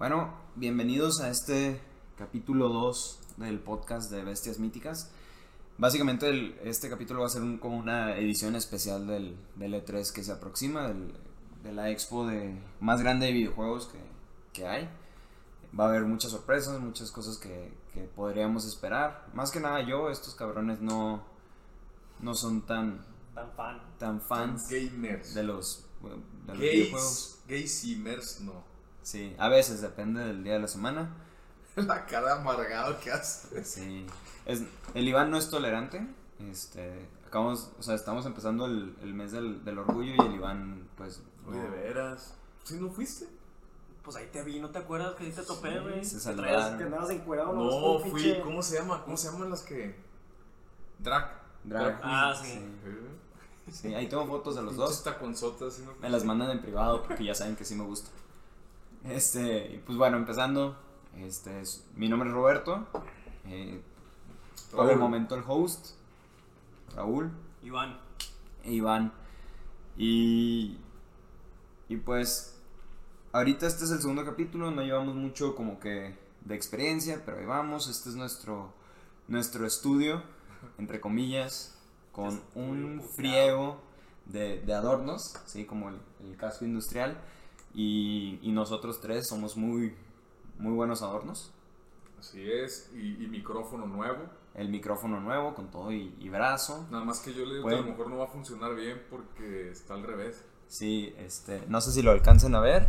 Bueno, bienvenidos a este capítulo 2 del podcast de Bestias Míticas. Básicamente el- este capítulo va a ser un- como una edición especial del, del E3 que se aproxima, del- de la expo de, más grande de videojuegos que, que hay. Va a haber muchas sorpresas, muchas cosas que, que podríamos esperar. Más que nada yo, estos cabrones no, no son tan, Tan fan. tan fans Gamers. de los, de los videojuegos. Gays. Gamers, no. Sí, a veces depende del día de la semana. La cara amargado que hace. Sí. Es, el Iván no es tolerante. Este, acabamos, o sea, estamos empezando el, el mes del, del orgullo y el Iván, pues, no- de veras. ¿Sí no fuiste? Pues ahí te vi, ¿no te acuerdas que ahí te topé, güey? se saludaron. traías- Que andabas encuerado, No, un fui. pinche- ¿Cómo se llama? ¿Cómo se llaman las que? Drag. Drag. Ah, sí. Sí, ahí tengo fotos de los dos. taconzotas, ¿sí no? Me las mandan en privado porque ya saben que sí me gusta. Este, pues bueno, empezando. Este, es- mi nombre es Roberto. eh, por el Raúl. momento el host. Raúl. Iván. e Iván. Y, y pues, ahorita este es el segundo capítulo, no llevamos mucho como que de experiencia, pero ahí vamos, este es nuestro, nuestro estudio, entre comillas, con un friego de, de adornos, ¿sí? como el, el casco industrial, y, y nosotros tres somos muy, muy buenos adornos. Así es. Y, y micrófono nuevo. El micrófono nuevo con todo y, y brazo. Nada más que yo le digo que a lo mejor no va a funcionar bien porque está al revés. Sí, este, no sé si lo alcancen a ver,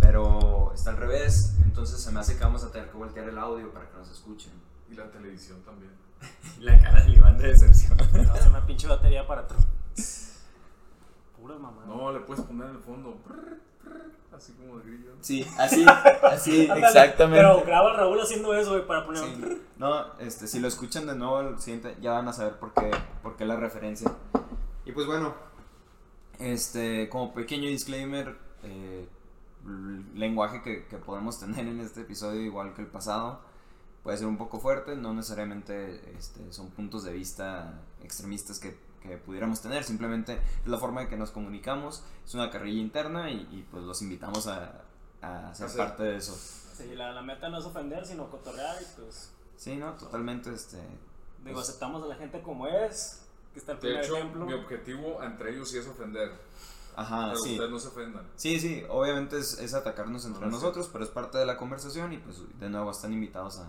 pero está al revés, entonces se me hace que vamos a tener que voltear el audio para que nos escuchen. Y la televisión también. La cara del Iván de decepción. A hacer una pinche batería para atrás. Pura mamá. No, le puedes poner en el fondo. Así como de grillo. Sí, así, así, exactamente. Pero graba Raúl haciendo eso, güey, para poner. Sí. No, este, si lo escuchan de nuevo el siguiente, ya van a saber por qué, por qué la referencia. Y pues bueno, este, como pequeño disclaimer, eh, el lenguaje que, que podemos tener en este episodio, igual que el pasado, puede ser un poco fuerte, no necesariamente este, son puntos de vista extremistas que, que pudiéramos tener, simplemente es la forma en que nos comunicamos, es una carrilla interna y, y, pues los invitamos a, a ser ser- parte de eso. Sí, la, la meta no es ofender, sino cotorrear y pues. Sí, no, totalmente, este, Digo, Pues- aceptamos a la gente como es. Que está el De primer hecho, ejemplo. mi objetivo entre ellos sí es ofender. ajá, pero sí. ustedes no se ofendan. Sí, sí, obviamente es, es atacarnos entre No, sí. nosotros, pero es parte de la conversación y pues de nuevo están invitados a,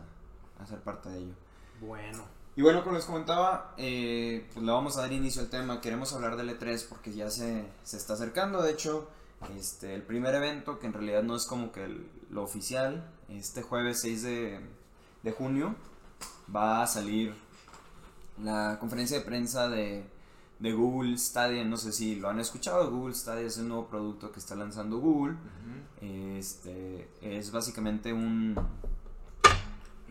a ser parte de ello. Bueno. Y bueno, como les comentaba, eh, pues le vamos a dar inicio al tema. Queremos hablar del E3 porque ya se, se está acercando. De hecho, este, el primer evento, que en realidad no es como que el- lo oficial, este jueves 6 de, de junio va a salir la conferencia de prensa de, de Google Stadia. No sé si lo han escuchado. Google Stadia es el nuevo producto que está lanzando Google. Este es básicamente un,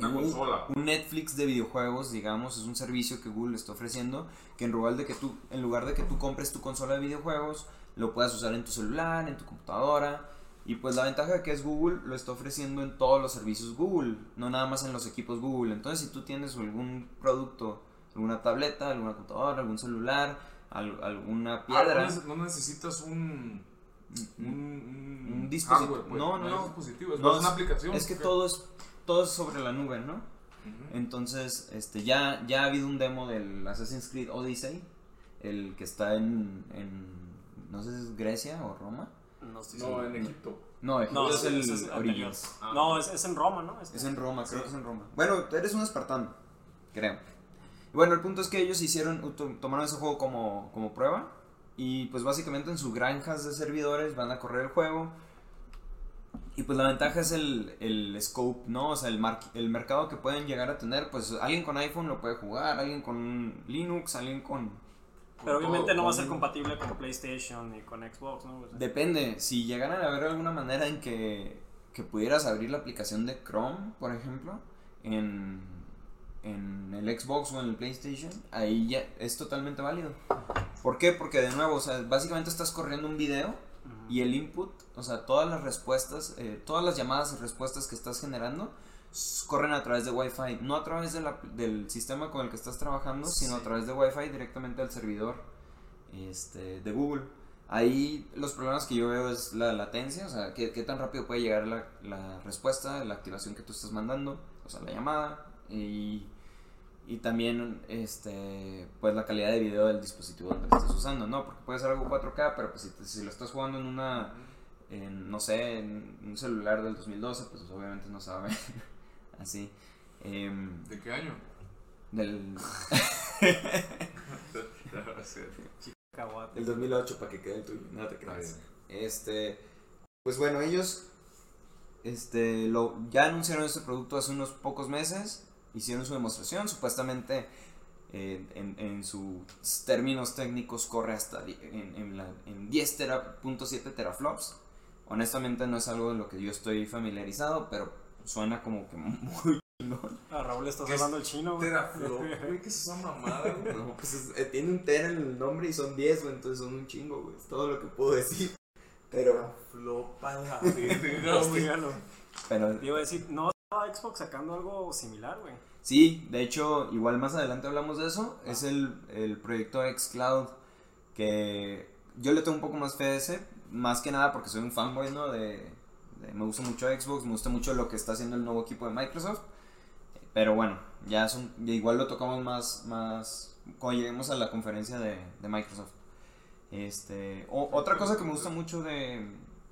Una un- consola. un Netflix de videojuegos, digamos, es un servicio que Google está ofreciendo que en lugar de que tú en lugar de que tú compres tu consola de videojuegos, lo puedas usar en tu celular, en tu computadora. Y pues la ventaja de que es Google lo está ofreciendo en todos los servicios Google, no nada más en los equipos Google. Entonces, si tú tienes algún producto, alguna tableta, alguna computadora, algún celular, al- alguna Ah, piedra, no, neces- no necesitas un. Un, un, Un dispositivo. hardware, pues. No, no, es no. es No, una aplicación. es que ¿qué? todo es todo es sobre la nube, ¿no? Entonces, este, ya, ya ha habido un demo del Assassin's Creed Odyssey, el que está en, en no sé si es Grecia o Roma. No estoy No, seguro. en Egipto. No, Egipto No, es el es Origins. Ah. No, es, es en Roma, ¿no? Es en Roma, creo Sí. que es en Roma. Bueno, eres un espartano, creo. Bueno, el punto es que ellos hicieron, to- tomaron ese juego como, como prueba. Y pues básicamente en sus granjas de servidores van a correr el juego. Y pues la ventaja es el, el scope, ¿no? O sea, el, mar- el mercado que pueden llegar a tener. Pues alguien con iPhone lo puede jugar, alguien con Linux, alguien con... Pero obviamente todo, no va a ser compatible con PlayStation y con Xbox, ¿no? O sea, Depende, si llegaran a haber alguna manera en que, que pudieras abrir la aplicación de Chrome, por ejemplo, en, en el Xbox o en el PlayStation, ahí ya es totalmente válido. ¿Por qué? Porque de nuevo, o sea, básicamente estás corriendo un video y el input, o sea, todas las respuestas, eh, todas las llamadas y respuestas que estás generando corren a través de Wi-Fi, no a través de la- del sistema con el que estás trabajando, sino a través de Wi-Fi directamente al servidor este, de Google. Ahí los problemas que yo veo es la latencia, o sea, qué, qué tan rápido puede llegar la, la respuesta, la activación que tú estás mandando, o sea, la llamada, y, y también, este, pues la calidad de video del dispositivo donde lo estás usando, ¿no? Porque puede ser algo 4K, pero pues si, te- si lo estás jugando en una, en, no sé, en un celular del 2012, pues obviamente no sabe así. Em, ¿De qué año? del, Caguate. El 2008 para que quede el tuyo, no te creas. Este, pues bueno, ellos este, lo, ya anunciaron este producto hace unos pocos meses, hicieron su demostración, supuestamente eh, en, en sus términos técnicos corre hasta en, en, la- en 10 tera- punto siete teraflops. Honestamente no es algo de lo que yo estoy familiarizado, pero suena como que muy chingón. A Raúl le estás ¿Qué es hablando el chino, güey. Teraflop, güey, ¿qué es esa mamada, güey? No, pues es- eh, tiene un tera en el nombre y son 10, güey, entonces son un chingo, güey. Es todo lo que puedo decir. Pero, Flopa la verga, pero Te Iba a decir, no Xbox sacando algo similar, güey. Sí, de hecho, igual más adelante hablamos de eso. Es el, el proyecto xCloud que yo le tengo un poco más fe a ese, más que nada porque soy un fanboy, ¿no? De, de- me gusta mucho Xbox, me gusta mucho lo que está haciendo el nuevo equipo de Microsoft. Pero bueno, ya son, ya igual lo tocamos más, más cuando lleguemos a la conferencia de, de Microsoft. Este, o- otra cosa que me gusta mucho de,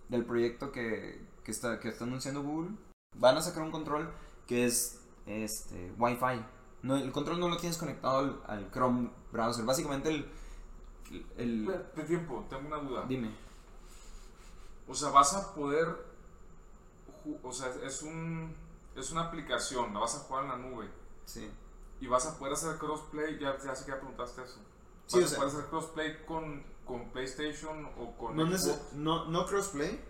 del proyecto que, que, está, que está anunciando Google, van a sacar un control que es este, Wi-Fi. No, el control no lo tienes conectado al, al Chrome browser. Básicamente el... el, el- De tiempo, tengo una duda. dime. O sea, vas a poder. O sea, es un. Es una aplicación, la vas a jugar en la nube. Sí. Y vas a poder hacer crossplay. Ya, ya sé que ya preguntaste eso. Vas Sí, o a poder hacer crossplay con, con PlayStation o con. No, Xbox. no, no crossplay,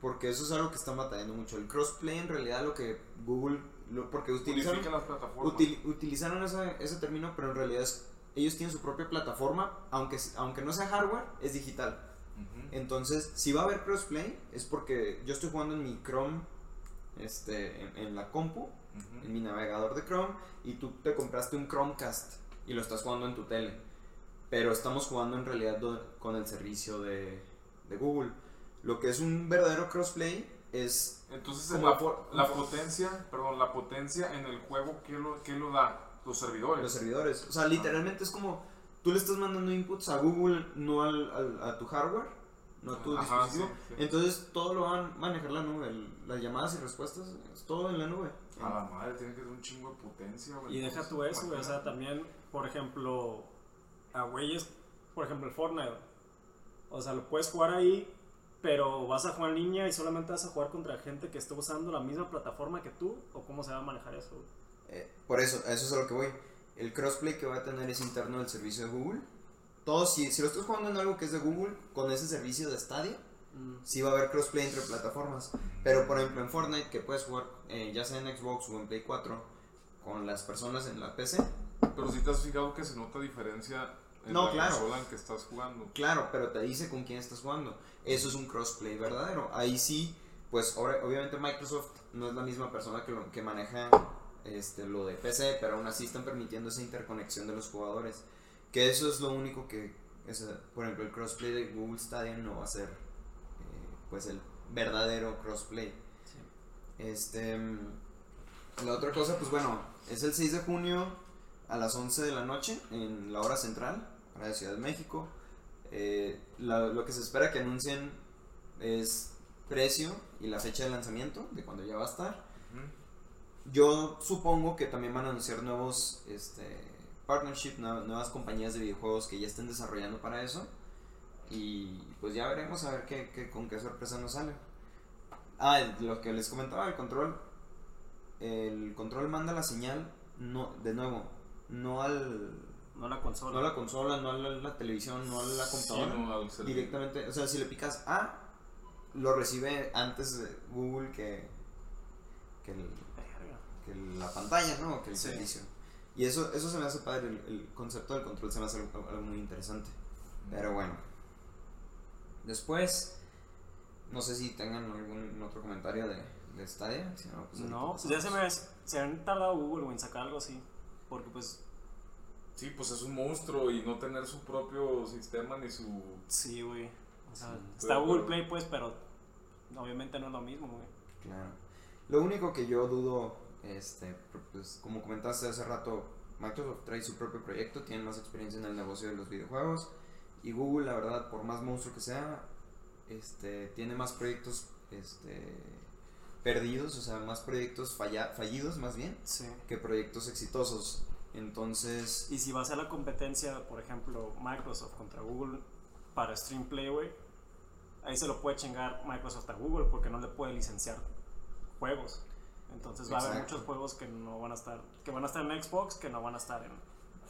porque eso es algo que están batallando mucho. El crossplay en realidad lo que Google... Lo, porque utilizaron, las plataformas. util- utilizaron ese, ese término, pero en realidad es- ellos tienen su propia plataforma, aunque, aunque no sea hardware, es digital. Entonces, si va a haber crossplay, es porque yo estoy jugando en mi Chrome, este, en, en la compu, en mi navegador de Chrome, y tú te compraste un Chromecast y lo estás jugando en tu tele. Pero estamos jugando en realidad con el servicio de, de Google. Lo que es un verdadero crossplay es Entonces, Como la, por- la potencia, perdón, la potencia en el juego, ¿qué lo, qué lo da? Los servidores. los servidores. O sea, literalmente es como tú le estás mandando inputs a Google, no al, al- a tu hardware, no a tu Ajá, dispositivo. sí, sí. Entonces todo lo va a manejar la nube. el- las llamadas y respuestas, es todo en la nube. A la madre, tiene que ser un chingo de potencia, güey. Y deja tú eso, güey. O sea, también, por ejemplo, a güeyes, por ejemplo, el Fortnite. O sea, lo puedes jugar ahí, pero vas a jugar en línea y solamente vas a jugar contra gente que esté usando la misma plataforma que tú. ¿O cómo se va a manejar eso? Eh, por eso, a eso es a lo que voy. El crossplay que va a tener es interno del servicio de Google. Todo, si, si lo estás jugando en algo que es de Google, con ese servicio de Stadia, Mm. sí va a haber crossplay entre plataformas. Pero por ejemplo en Fortnite, que puedes jugar eh, ya sea en Xbox o en Play 4, con las personas en la PC, Pero si te has fijado que se nota diferencia en No, la claro. consola en que estás jugando. claro, pero te dice con quién estás jugando. Eso es un crossplay verdadero. Ahí sí, pues obviamente Microsoft no es la misma persona que, lo, que maneja este, lo de PC, pero aún así están permitiendo esa interconexión de los jugadores. Que eso es lo único que, ese- por ejemplo, el crossplay de Google Stadia no va a ser eh, pues el verdadero crossplay. Este, la otra cosa, pues bueno, es el 6 de junio a las 11 de la noche en la hora central, la Ciudad de México. Eh, la- lo que se espera que anuncien es precio y la fecha de lanzamiento, de cuando ya va a estar. Yo supongo que también van a anunciar nuevos este, partnership, nue- nuevas compañías de videojuegos que ya estén desarrollando para eso. Y pues ya veremos a ver qué, qué- con qué sorpresa nos sale. Ah, lo que les comentaba, el control. El control manda la señal, no, de nuevo, no al No la consola. no la consola, no la, la televisión, no la computadora. Sí, no, directamente, o sea, si le picas A, lo recibe antes de Google que, que, el- Verga. que la pantalla, ¿no? Que el Sí. servicio. Y eso, eso se me hace padre, el, el concepto del control se me hace algo, algo muy interesante. Pero bueno. Después, no sé si tengan algún otro comentario de, de Stadia. Si no, pues No, pues ya se me se han tardado Google, en sacar algo así. Porque pues, Sí, pues es un monstruo y no tener su propio sistema ni su. sí, güey. O sea, Sí. está Pero- Google Play, pues, pero obviamente no es lo mismo, güey. Claro. Lo único que yo dudo, este, pues como comentaste hace rato, Microsoft trae su propio proyecto, tiene más experiencia en el negocio de los videojuegos y Google, la verdad, por más monstruo que sea, este, tiene más proyectos, este, perdidos, o sea, más proyectos falla- fallidos, más bien, Sí. que proyectos exitosos. Entonces, Y si va a ser la competencia, por ejemplo, Microsoft contra Google para Stream Play, güey, ahí se lo puede chingar Microsoft a Google porque no le puede licenciar juegos. Entonces va a haber muchos juegos que no van a estar, que van a estar en Xbox, que no van a estar en.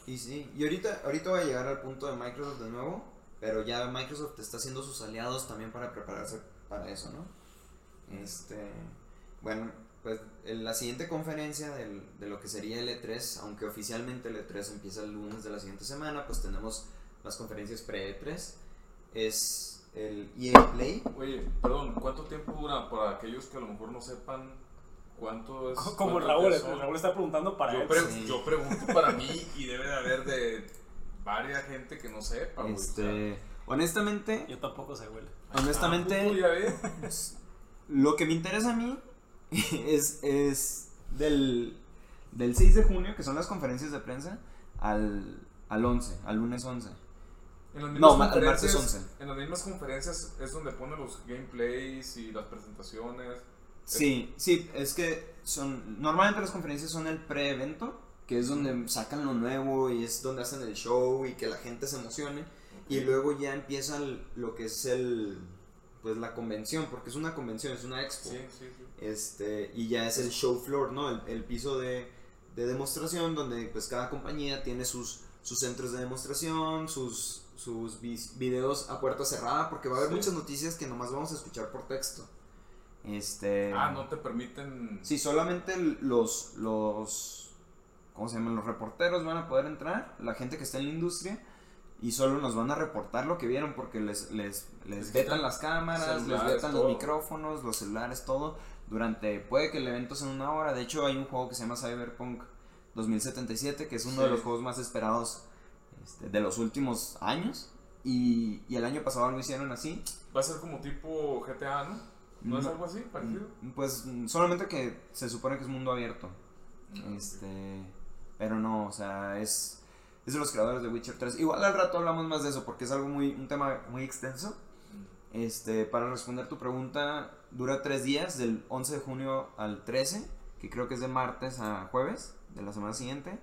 Y sí, y ahorita, ahorita voy a llegar al punto de Microsoft de nuevo, pero ya Microsoft está haciendo sus aliados también para prepararse para eso, ¿no? Este, bueno, pues en la siguiente conferencia del- de lo que sería el E3, aunque oficialmente el E3 empieza el lunes de la siguiente semana, pues tenemos las conferencias pre-E3, es el EA Play. Oye, perdón, ¿cuánto tiempo dura para aquellos que a lo mejor no sepan cuánto es? Como cuántos Raúl, el Raúl está preguntando para Yo, él. pre- Sí. yo pregunto para mí y debe de haber de varias gente que no sepa, güey. o sea, Este, honestamente, Yo tampoco sé, güey. honestamente... ¿a poco ya ves? Lo que me interesa a mí es, es del, del 6 de junio, que son las conferencias de prensa, al, al 11, al lunes 11. En las No, al martes conferencias- 11. En las mismas conferencias es donde ponen los gameplays y las presentaciones. Sí, sí, es que son normalmente las conferencias son el pre-evento, que es donde sacan lo nuevo y es donde hacen el show y que la gente se emocione. Y luego ya empieza el- lo que es el pues la convención, porque es una convención, es una expo. Sí, sí, sí. Este y ya es el show floor no el, el piso de, de demostración donde pues cada compañía tiene sus sus centros de demostración sus sus videos a puerta cerrada porque va a haber Sí. muchas noticias que nomás vamos a escuchar por texto este Ah, no te permiten. sí solamente los los cómo se llaman los reporteros van a poder entrar la gente que está en la industria y solo nos van a reportar lo que vieron porque les, les, les vetan las cámaras, les vetan los micrófonos, los celulares, todo. Durante, puede que el evento sea en una hora. De hecho, hay un juego que se llama Cyberpunk 2077, que es uno de los juegos más esperados este, de los últimos años. Y, y el año pasado lo hicieron así. Va a ser como tipo GTA, ¿no? ¿No, es algo así, parecido? Pues mm, solamente que se supone que es mundo abierto. Mm, Este, pero no, o sea, es, es de los creadores de Witcher 3. Igual al rato hablamos más de eso porque es algo muy, un tema muy extenso. Este, para responder tu pregunta, dura tres días, del 11 de junio al 13, que creo que es de martes a jueves de la semana siguiente.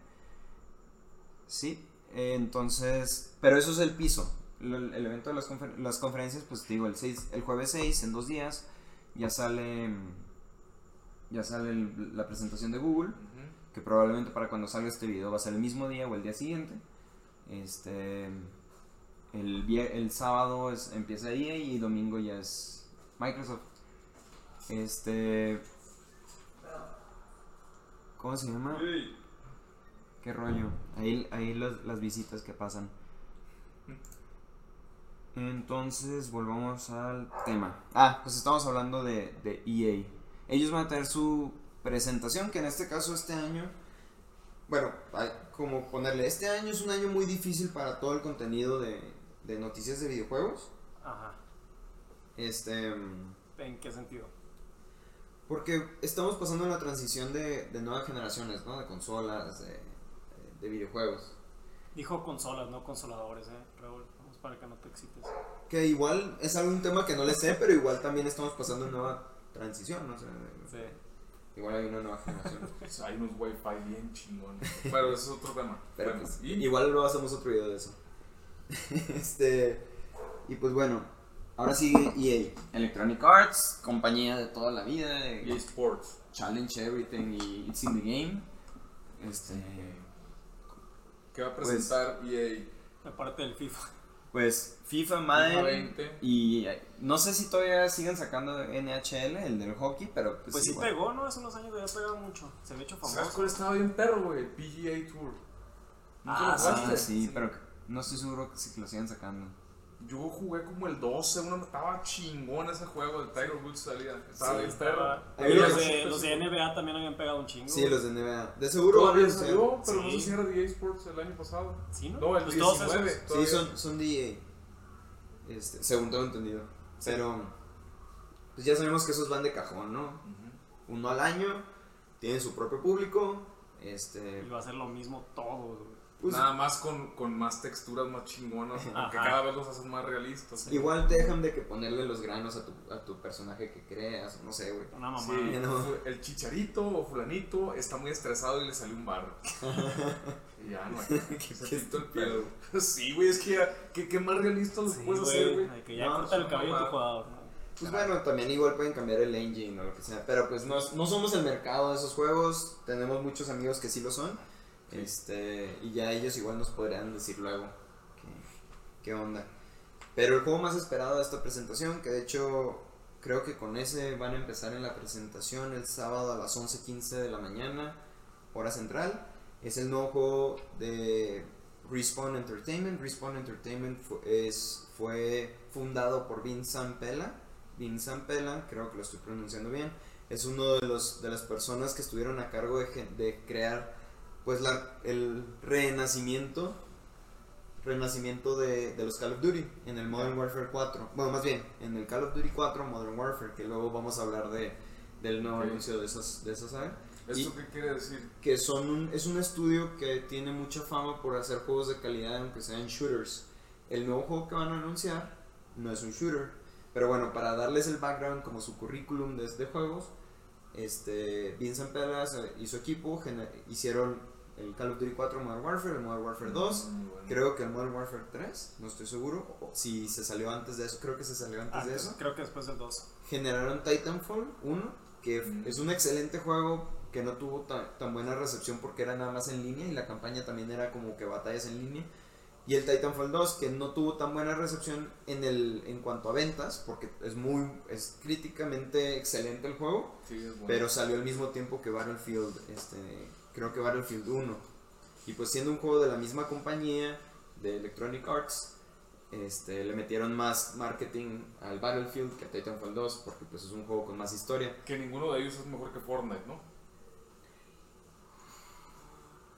Sí, entonces, pero eso es el piso. El, evento de las, confer- las conferencias, pues digo, el, 6, el jueves 6, en dos días, ya sale, ya sale el- la presentación de Google que probablemente para cuando salga este video va a ser el mismo día o el día siguiente. Este el, el sábado es, empieza EA y domingo ya es Microsoft. Este ¿Cómo se llama? Ey, ¿Qué rollo? Ahí, ahí las, las visitas que pasan. Entonces, volvamos al tema. Ah, pues estamos hablando de, de EA. Ellos van a tener su presentación, que en este caso este año... Bueno, como ponerle, este año es un año muy difícil para todo el contenido de, de noticias de videojuegos. Ajá. Este... mm, ¿En qué sentido? Porque estamos pasando la transición de, de nuevas generaciones, ¿no? De consolas, de, de videojuegos. Dijo consolas, no consoladores, eh, Raúl. Vamos para que no te excites. Que igual es algún tema que no le sé, pero igual también estamos pasando una nueva transición, ¿no? O sea, Sí. igual hay una nueva generación. pues hay unos wifi bien chingones. Pero ese es otro tema. Pero Bueno, pues, y igual luego hacemos otro video de eso. este. Y pues bueno, ahora sigue EA. Electronic Arts, compañía de toda la vida, de EA Sports. Challenge Everything y It's in the Game. Este. Que va a Pues- presentar EA Aparte del FIFA. Pues FIFA, Madden 20. y no sé si todavía siguen sacando NHL, el del hockey, pero pues, Pues sí igual. pegó, ¿no? Hace unos años había pegado mucho. Se hecho ¿Sabes famoso. cuál estaba bien perro, güey? PGA Tour. ¿Nunca Ah, lo jugaste? sí, Sí. pero no estoy seguro que si lo sigan sacando. Yo jugué como el 12, uno estaba chingón ese juego de Tiger Woods salía. Estaba Sí, bien perro. Los lo- de, los de NBA también habían pegado un chingo. Sí, los de NBA. De seguro Todavía salió, pero no Sí. sé si era de EA Sports el año pasado. ¿Sí, no? No, el Pues todos 19. esos. Sí, son, son de EA. Este, según tengo entendido. Pero, pues ya sabemos que esos van de cajón, ¿no? Uno al año, tienen su propio público. Este, Y va a ser lo mismo todo, güey. Pues, Nada más con, con más texturas más chingonas, porque cada vez los hacen más realistas. igual te dejan de que ponerle los granos a tu, a tu personaje que creas, no sé, güey. Una mamá. Sí, no. el chicharito o fulanito está muy estresado y le salió un barro. y ya no hay. ¿Qué- Se quitó el pedo. Sí, güey, es que ya, ¿qué, qué más realista lo Sí, puedes hacer, güey? Que ya No, corta el cabello de tu jugador, ¿no? Pues bueno, también igual pueden cambiar el engine o lo que sea, pero pues no, no somos el mercado de esos juegos, tenemos muchos amigos que sí lo son, este, y ya ellos igual nos podrían decir luego qué, qué onda. Pero el juego más esperado de esta presentación, que de hecho creo que con ese van a empezar en la presentación el sábado a las 11.15 de la mañana, hora central, es el nuevo juego de Respawn Entertainment. Respawn Entertainment fu- es, fue fundado por Vin Zampella. Vin Zampella, creo que lo estoy pronunciando bien, es uno de, los, de las personas que estuvieron a cargo de crear pues la, el renacimiento renacimiento de, de los Call of Duty en el Modern Warfare 4. Bueno, más bien, en el Call of Duty 4 Modern Warfare, que luego vamos a hablar de, del nuevo anuncio de, esas, de esa saga ¿Esto Y- qué quiere decir? que son un, es un estudio que tiene mucha fama por hacer juegos de calidad aunque sean shooters. El nuevo juego que van a anunciar no es un shooter, pero bueno, para darles el background como su currículum de, juegos, este, Vincent Pelas y su equipo hicieron el Call of Duty 4 Modern Warfare, el Modern Warfare 2, Mm, bueno. creo que el Modern Warfare 3, no estoy seguro, o si se salió antes de eso, creo que se salió antes de eso creo que después del 2. generaron Titanfall 1, que Mm. es un excelente juego que no tuvo tan, tan buena recepción porque era nada más en línea y la campaña también era como que batallas en línea. Y el Titanfall 2 que no tuvo tan buena recepción en el en cuanto a ventas porque es muy es críticamente excelente el juego, Sí, es bueno. pero salió al mismo tiempo que Battlefield este creo que Battlefield 1. Y pues siendo un juego de la misma compañía de Electronic Arts, este, le metieron más marketing al Battlefield que a Titanfall 2 porque pues es un juego con más historia. Que ninguno de ellos es mejor que Fortnite, ¿no?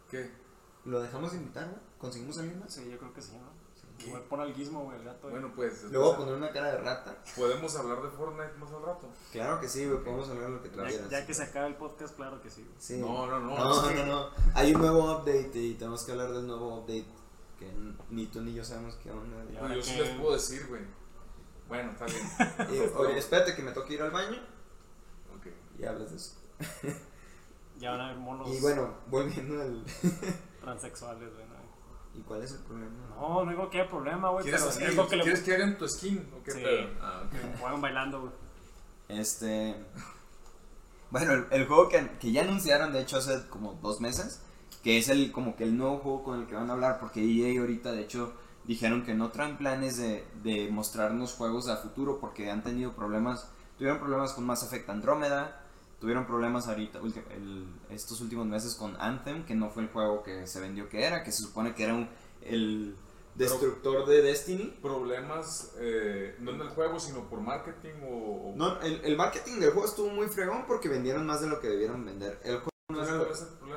¿Qué? ¿Lo dejamos de invitar? güey? ¿Conseguimos a alguien más? Sí, yo creo que sí, ¿no? Igual pon al gizmo, güey, el gato. Bueno, pues. Le voy a poner una cara de rata. ¿Podemos hablar de Fortnite más al rato? Claro que sí, güey, podemos hablar lo que tú ya, quieras. ya que se acabe el podcast, claro que sí. güey. Sí. No, no, no. No, no, que- no. Hay un nuevo update y tenemos que hablar del nuevo update que ni tú ni yo sabemos qué onda. No, yo sí les puedo decir, güey. Bueno, está bien. Y, oye, espérate que me toque ir al baño Ok. y hablas de eso. Ya van a haber monos Y bueno, volviendo al... transexuales, güey. ¿Y cuál es el problema? No, no digo que hay problema, güey, ¿Quieres, pero que le ¿Quieres que hagan tu skin o qué Sí. pedo? Ah, ok. que juegan bailando, güey. Este. Bueno, el, el juego que, que ya anunciaron, de hecho, hace como dos meses, que es el como que el nuevo juego con el que van a hablar, porque EA ahorita, de hecho, dijeron que no traen planes de, de mostrarnos juegos a futuro, porque han tenido problemas, tuvieron problemas con Mass Effect Andrómeda, tuvieron problemas ahorita, el- estos últimos meses con Anthem, que no fue el juego que se vendió que era, que se supone que era un, el destructor de Destiny. Problemas, eh, no en el juego, sino por marketing o. o- No, el, el marketing del juego estuvo muy fregón porque vendieron más de lo que debieron vender. El juego no era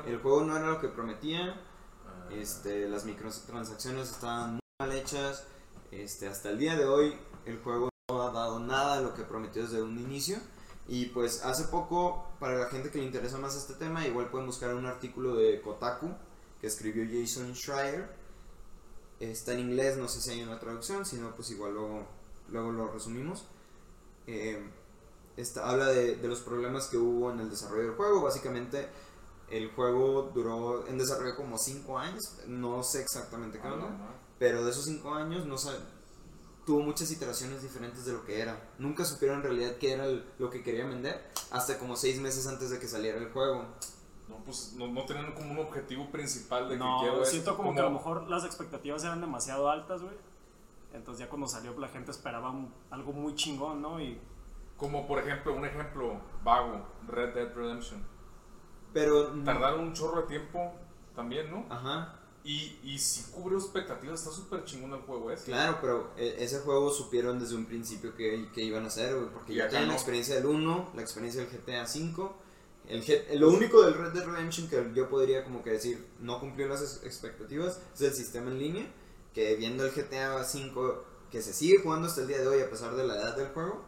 el juego no era lo que prometía. Ah, Este, las microtransacciones estaban muy mal hechas. Este, hasta el día de hoy el juego no ha dado nada de lo que prometió desde un inicio. Y pues hace poco, para la gente que le interesa más este tema, igual pueden buscar un artículo de Kotaku que escribió Jason Schreier. Está en inglés, no sé si hay una traducción, si no, pues igual luego, luego lo resumimos. Eh, esta, habla de, de los problemas que hubo en el desarrollo del juego. Básicamente, el juego duró en desarrollo como 5 años, no sé exactamente qué ah, pero de esos 5 años no tuvo muchas iteraciones diferentes de lo que era. Nunca supieron en realidad qué era el- lo que querían vender hasta como 6 meses antes de que saliera el juego. No, pues no, no tenían como un objetivo principal de que No, quiero siento esto, como, que a lo mejor las expectativas eran demasiado altas, güey. Entonces ya cuando salió la gente esperaba un- algo muy chingón, ¿no? Y Como por ejemplo, un ejemplo vago, Red Dead Redemption. Pero... Tardaron un chorro de tiempo también, ¿no? Ajá, Y, y si cubre expectativas, está súper chingón el juego ese. claro, pero e- ese juego supieron desde un principio que, que iban a hacer, porque ya acá tenían la no. experiencia del 1, la experiencia del GTA V. El G- lo único del Red Dead Redemption que yo podría como que decir no cumplió las ex- expectativas es el sistema en línea, que viendo el GTA V que se sigue jugando hasta el día de hoy a pesar de la edad del juego.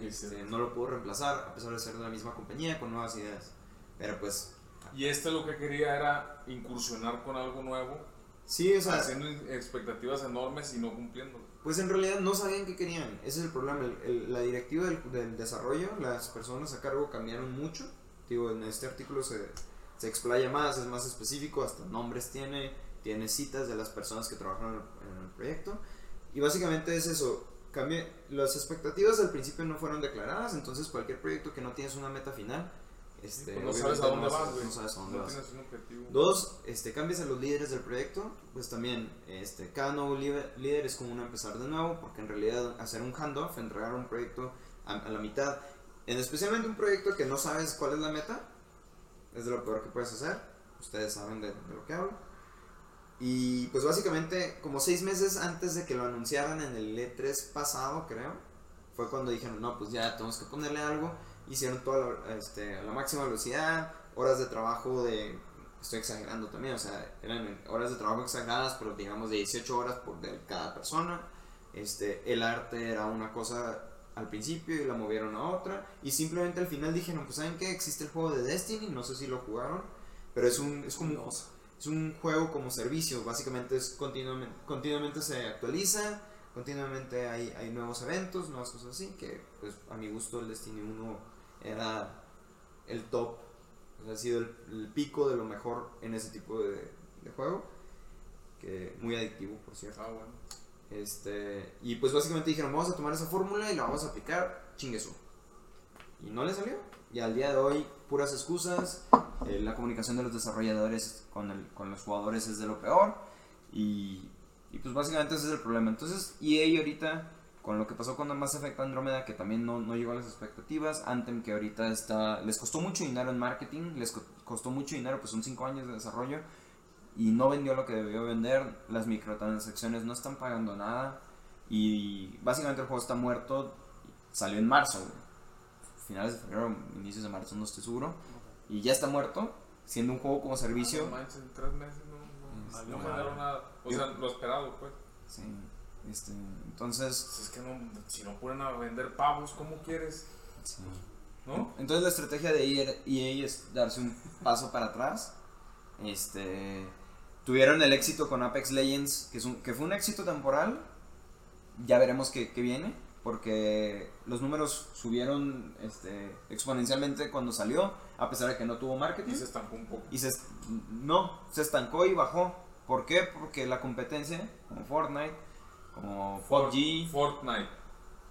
Este, no lo pudo reemplazar a pesar de ser de la misma compañía con nuevas ideas. Pero pues Y este lo que quería era incursionar con algo nuevo, sí, o sea, haciendo expectativas enormes y no cumpliendo. pues en realidad no sabían qué querían. Ese es el problema. El- el- la directiva del, del desarrollo, las personas a cargo cambiaron mucho. Digo, en este artículo se, se explaya más, es más específico, hasta nombres tiene, tiene citas de las personas que trabajaron en el proyecto. Y básicamente es eso. Cambia, las expectativas al principio no fueron declaradas, entonces cualquier proyecto que no tienes una meta final, este, Pues no sabes a dónde no vas, güey. No sabes a dónde No vas. tienes un objetivo. Dos, este, cambias a los líderes del proyecto, pues también este, cada nuevo líder, líder es como un empezar de nuevo, porque en realidad hacer un handoff, entregar un proyecto a, a la mitad, en especialmente un proyecto que no sabes cuál es la meta, es de lo peor que puedes hacer, ustedes saben de, de lo que hablo. Y pues básicamente como seis meses antes de que lo anunciaran en el E3 pasado, creo, fue cuando dijeron, no, pues ya tenemos que ponerle algo. Hicieron toda la, este, a la máxima velocidad, horas de trabajo de, estoy exagerando también, o sea, eran horas de trabajo exageradas, pero digamos de 18 horas por cada persona. Este, el arte era una cosa al principio y la movieron a otra. Y simplemente al final dijeron, pues saben que existe el juego de Destiny, no sé si lo jugaron, pero es un, es como es un juego como servicio, básicamente es continuamente, continuamente se actualiza, continuamente hay, hay nuevos eventos, nuevas cosas así, que pues a mi gusto el Destiny 1 era el top, o sea, ha sido el, el pico de lo mejor en ese tipo de, de juego, que muy adictivo por cierto. Ah, bueno. Este, y pues básicamente dijeron, vamos a tomar esa fórmula y la vamos a aplicar, chingueso. Y no le salió. Y al día de hoy, puras excusas. eh, la comunicación de los desarrolladores con, el, con los jugadores es de lo peor. Y, y pues básicamente ese es el problema. Entonces, EA ahorita, con lo que pasó con Mass Effect Andromeda, que también no, no llegó a las expectativas. Anthem, que ahorita está, les costó mucho dinero en marketing, les co- costó mucho dinero, pues son 5 años de desarrollo y no vendió lo que debió vender, las microtransacciones no están pagando nada y básicamente el juego está muerto, salió en marzo, güey. finales de febrero, inicios de marzo, no estoy seguro, y ya está muerto, siendo un juego como servicio. No manches, en tres meses no, no, Este, no nada. O sea, lo esperado, pues. Sí, este, entonces, Pues es que no, si no a vender pavos, ¿cómo quieres? sí. ¿No? Entonces la estrategia de EA EA es darse un paso para atrás. Este tuvieron el éxito con Apex Legends, que, es un, que fue un éxito temporal. Ya veremos qué, qué viene, porque los números subieron este, exponencialmente cuando salió, a pesar de que no tuvo marketing. Y se estancó un poco. Y se, no, se estancó y bajó. ¿Por qué? Porque la competencia, como Fortnite, como PUBG, Fortnite.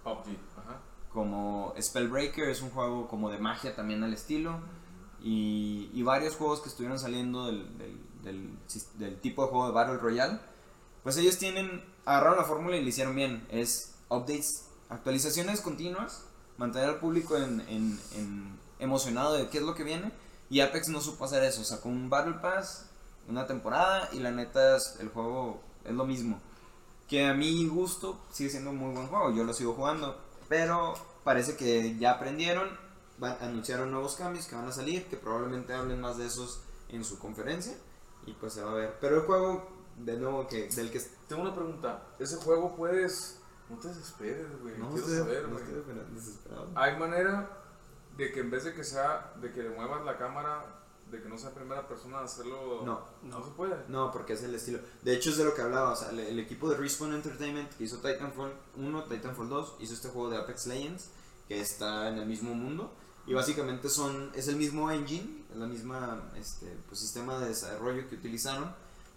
PUBG. Ajá. como Spellbreaker es un juego como de magia también al estilo y, y varios juegos que estuvieron saliendo del, del, del sis- del tipo de juego de Battle Royale pues ellos tienen agarraron la fórmula y le hicieron bien es updates actualizaciones continuas mantener al público en, en- en emocionado de qué es lo que viene y Apex no supo hacer eso sacó un Battle Pass una temporada y la neta es- el juego es lo mismo que a mi gusto sigue siendo un muy buen juego, yo lo sigo jugando, pero parece que ya aprendieron, van- anunciaron nuevos cambios que van a salir, que probablemente hablen más de esos en su conferencia y pues se va a ver. Pero el juego, de nuevo, que del que... Tengo una pregunta. Ese juego puedes. No te desesperes, güey. No Quiero estoy, saber, no estoy desesperado. Hay manera de que en vez de que sea. de que le muevas la cámara. De que no sea primera persona hacerlo. No. No se puede. No, porque es el estilo. De hecho, es de lo que hablaba. O sea, el, el equipo de Respawn Entertainment que hizo Titanfall 1, Titanfall 2, hizo este juego de Apex Legends, que está en el mismo mundo. Y básicamente son, es el mismo engine, es la misma este, pues, sistema de desarrollo que utilizaron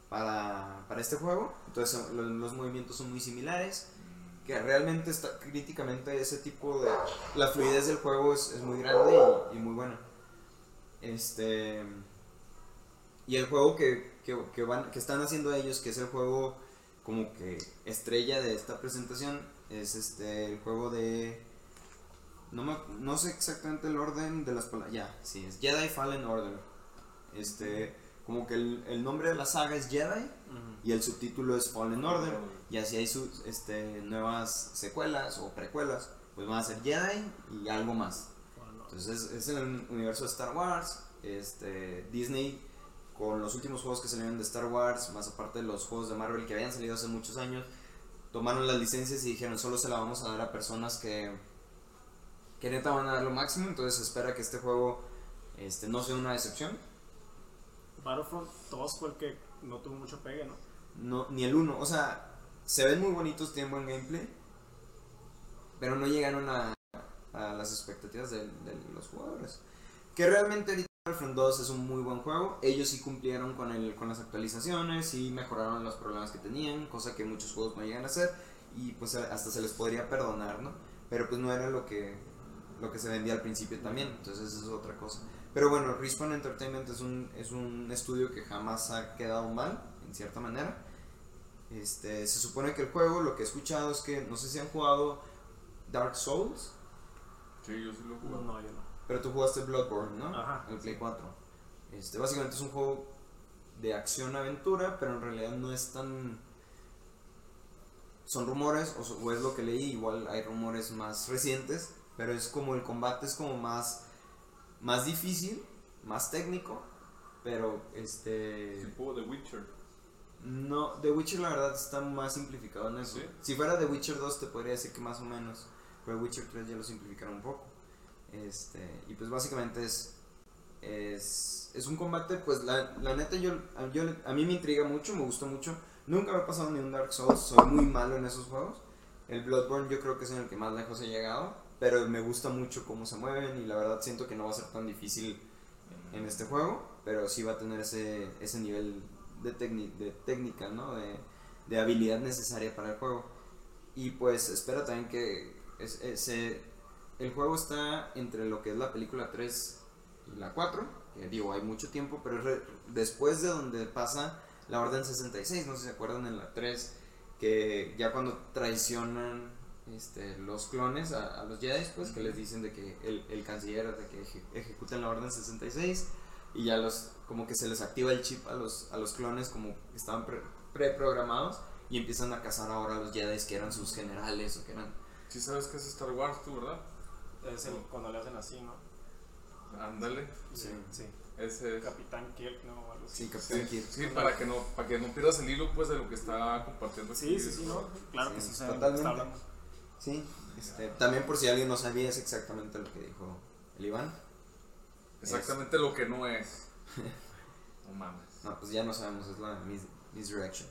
para, para este juego. Entonces, lo- los, movimientos son muy similares. Que realmente está críticamente ese tipo de. La fluidez del juego es, es muy grande y, y muy buena. Este. Y el juego que, que, que van, que están haciendo ellos, que es el juego como que estrella de esta presentación, es este el juego de... No, me- no sé exactamente el orden de las palabras. Ya, sí, es Jedi Fallen Order. Este, como que el, el nombre de la saga es Jedi y el subtítulo es Fallen Order. Y así hay sus este, nuevas secuelas o precuelas, pues van a ser Jedi y algo más. Entonces es, es en el universo de Star Wars. Este, Disney con los últimos juegos que salieron de Star Wars, más aparte de los juegos de Marvel que habían salido hace muchos años, tomaron las licencias y dijeron solo se la vamos a dar a personas que, que neta van a dar lo máximo, entonces espera que este juego este, no sea una decepción. Battlefront 2 fue el que no tuvo mucho pegue, ¿no? No, ni el 1, o sea, se ven muy bonitos, tienen buen gameplay, pero no llegaron a, a las expectativas de, de los jugadores. Que realmente ahorita Battlefront 2 es un muy buen juego. Ellos sí cumplieron con, el, con las actualizaciones y mejoraron los problemas que tenían, cosa que muchos juegos no llegan a hacer. Y pues hasta se les podría perdonar, ¿no? Pero pues no era lo que, lo que se vendía al principio también. Entonces eso es otra cosa. Pero bueno, Respawn Entertainment es un, es un estudio que jamás ha quedado mal, en cierta manera. Este, se supone que el juego, lo que he escuchado es que, no sé si han jugado Dark Souls, Sí, yo sí lo jugué. no, yo no. pero tú jugaste Bloodborne, ¿no? Ajá, El Play 4. Este, básicamente es un juego de acción-aventura, pero en realidad no es tan... Son rumores, o, es lo que leí, igual hay rumores más recientes, pero es como el combate es como más, más difícil, más técnico, pero este... Tipo The Witcher. No, The Witcher la verdad está más simplificado en eso. ¿Sí? Si fuera The Witcher 2 te podría decir que más o menos, pero Witcher 3 ya lo simplificaron un poco. Este, y pues básicamente es es, es un combate, pues la, la neta yo, yo, a mí me intriga mucho, me gusta mucho. Nunca me ha pasado ni un Dark Souls, soy muy malo en esos juegos. El Bloodborne yo creo que es en el que más lejos he llegado, pero me gusta mucho cómo se mueven y la verdad siento que no va a ser tan difícil en este juego, pero sí va a tener ese, ese nivel de, de técnica, ¿no? De, de habilidad necesaria para el juego. Y pues espero también que ese, el juego está entre lo que es la película 3 y la 4, que digo, hay mucho tiempo, pero es re- después de donde pasa la Orden 66, no sé si se acuerdan en la 3, que ya cuando traicionan este, los clones a, los Jedi, pues que les dicen de que el, el canciller de que eje- ejecuten la Orden 66 y ya los como que se les activa el chip a los, a los clones como estaban pre- preprogramados y empiezan a cazar ahora a los Jedi que eran sus generales o que eran Sí sabes que es Star Wars tú, ¿verdad? Es el- cuando le hacen así, ¿no? Ándale. Sí. sí. Ese es. Capitán Kirk, ¿no? O algo así. sí, Capitán Sí, Kirk. sí, para que no para que no pierdas el hilo pues de lo que está compartiendo Sí, aquí. sí, sí, no. Claro que Sí, totalmente. está hablando. Sí, este, también por si alguien no sabía es exactamente lo que dijo el Iván. Exactamente lo que no es. No mames. No, pues ya no sabemos, es la mis- misdirection.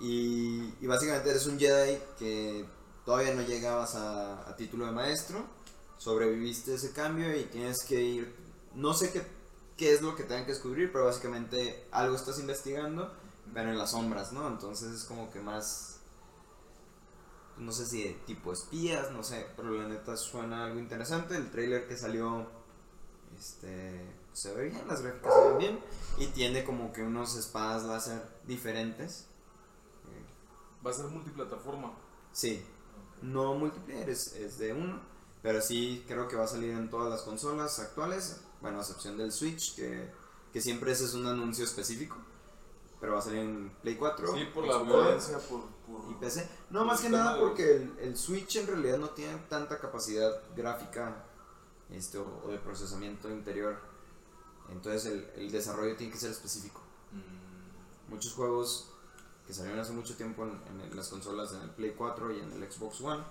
Y, y básicamente eres un Jedi que todavía no llegabas a, a título de maestro, sobreviviste ese cambio y tienes que ir, no sé qué, qué es lo que tengan que descubrir, pero básicamente algo estás investigando, pero en las sombras, ¿no? Entonces es como que más, no sé si de tipo espías, no sé, pero la neta suena algo interesante. El trailer que salió, este, se ve bien, las gráficas se ven bien y tiene como que unos espadas láser diferentes. Va a ser multiplataforma. Sí, no multiplayer, es, es de uno, pero sí creo que va a salir en todas las consolas actuales, bueno, a excepción del Switch, que, que siempre ese es un anuncio específico, pero va a salir en Play 4. Sí, por la violencia, por, por... Y PC. No, más que nada porque el, el Switch en realidad no tiene tanta capacidad gráfica este, o, o de procesamiento interior. Entonces el, el desarrollo tiene que ser específico. Mm, Muchos juegos que salieron hace mucho tiempo en, en las consolas, en el Play 4 y en el Xbox One,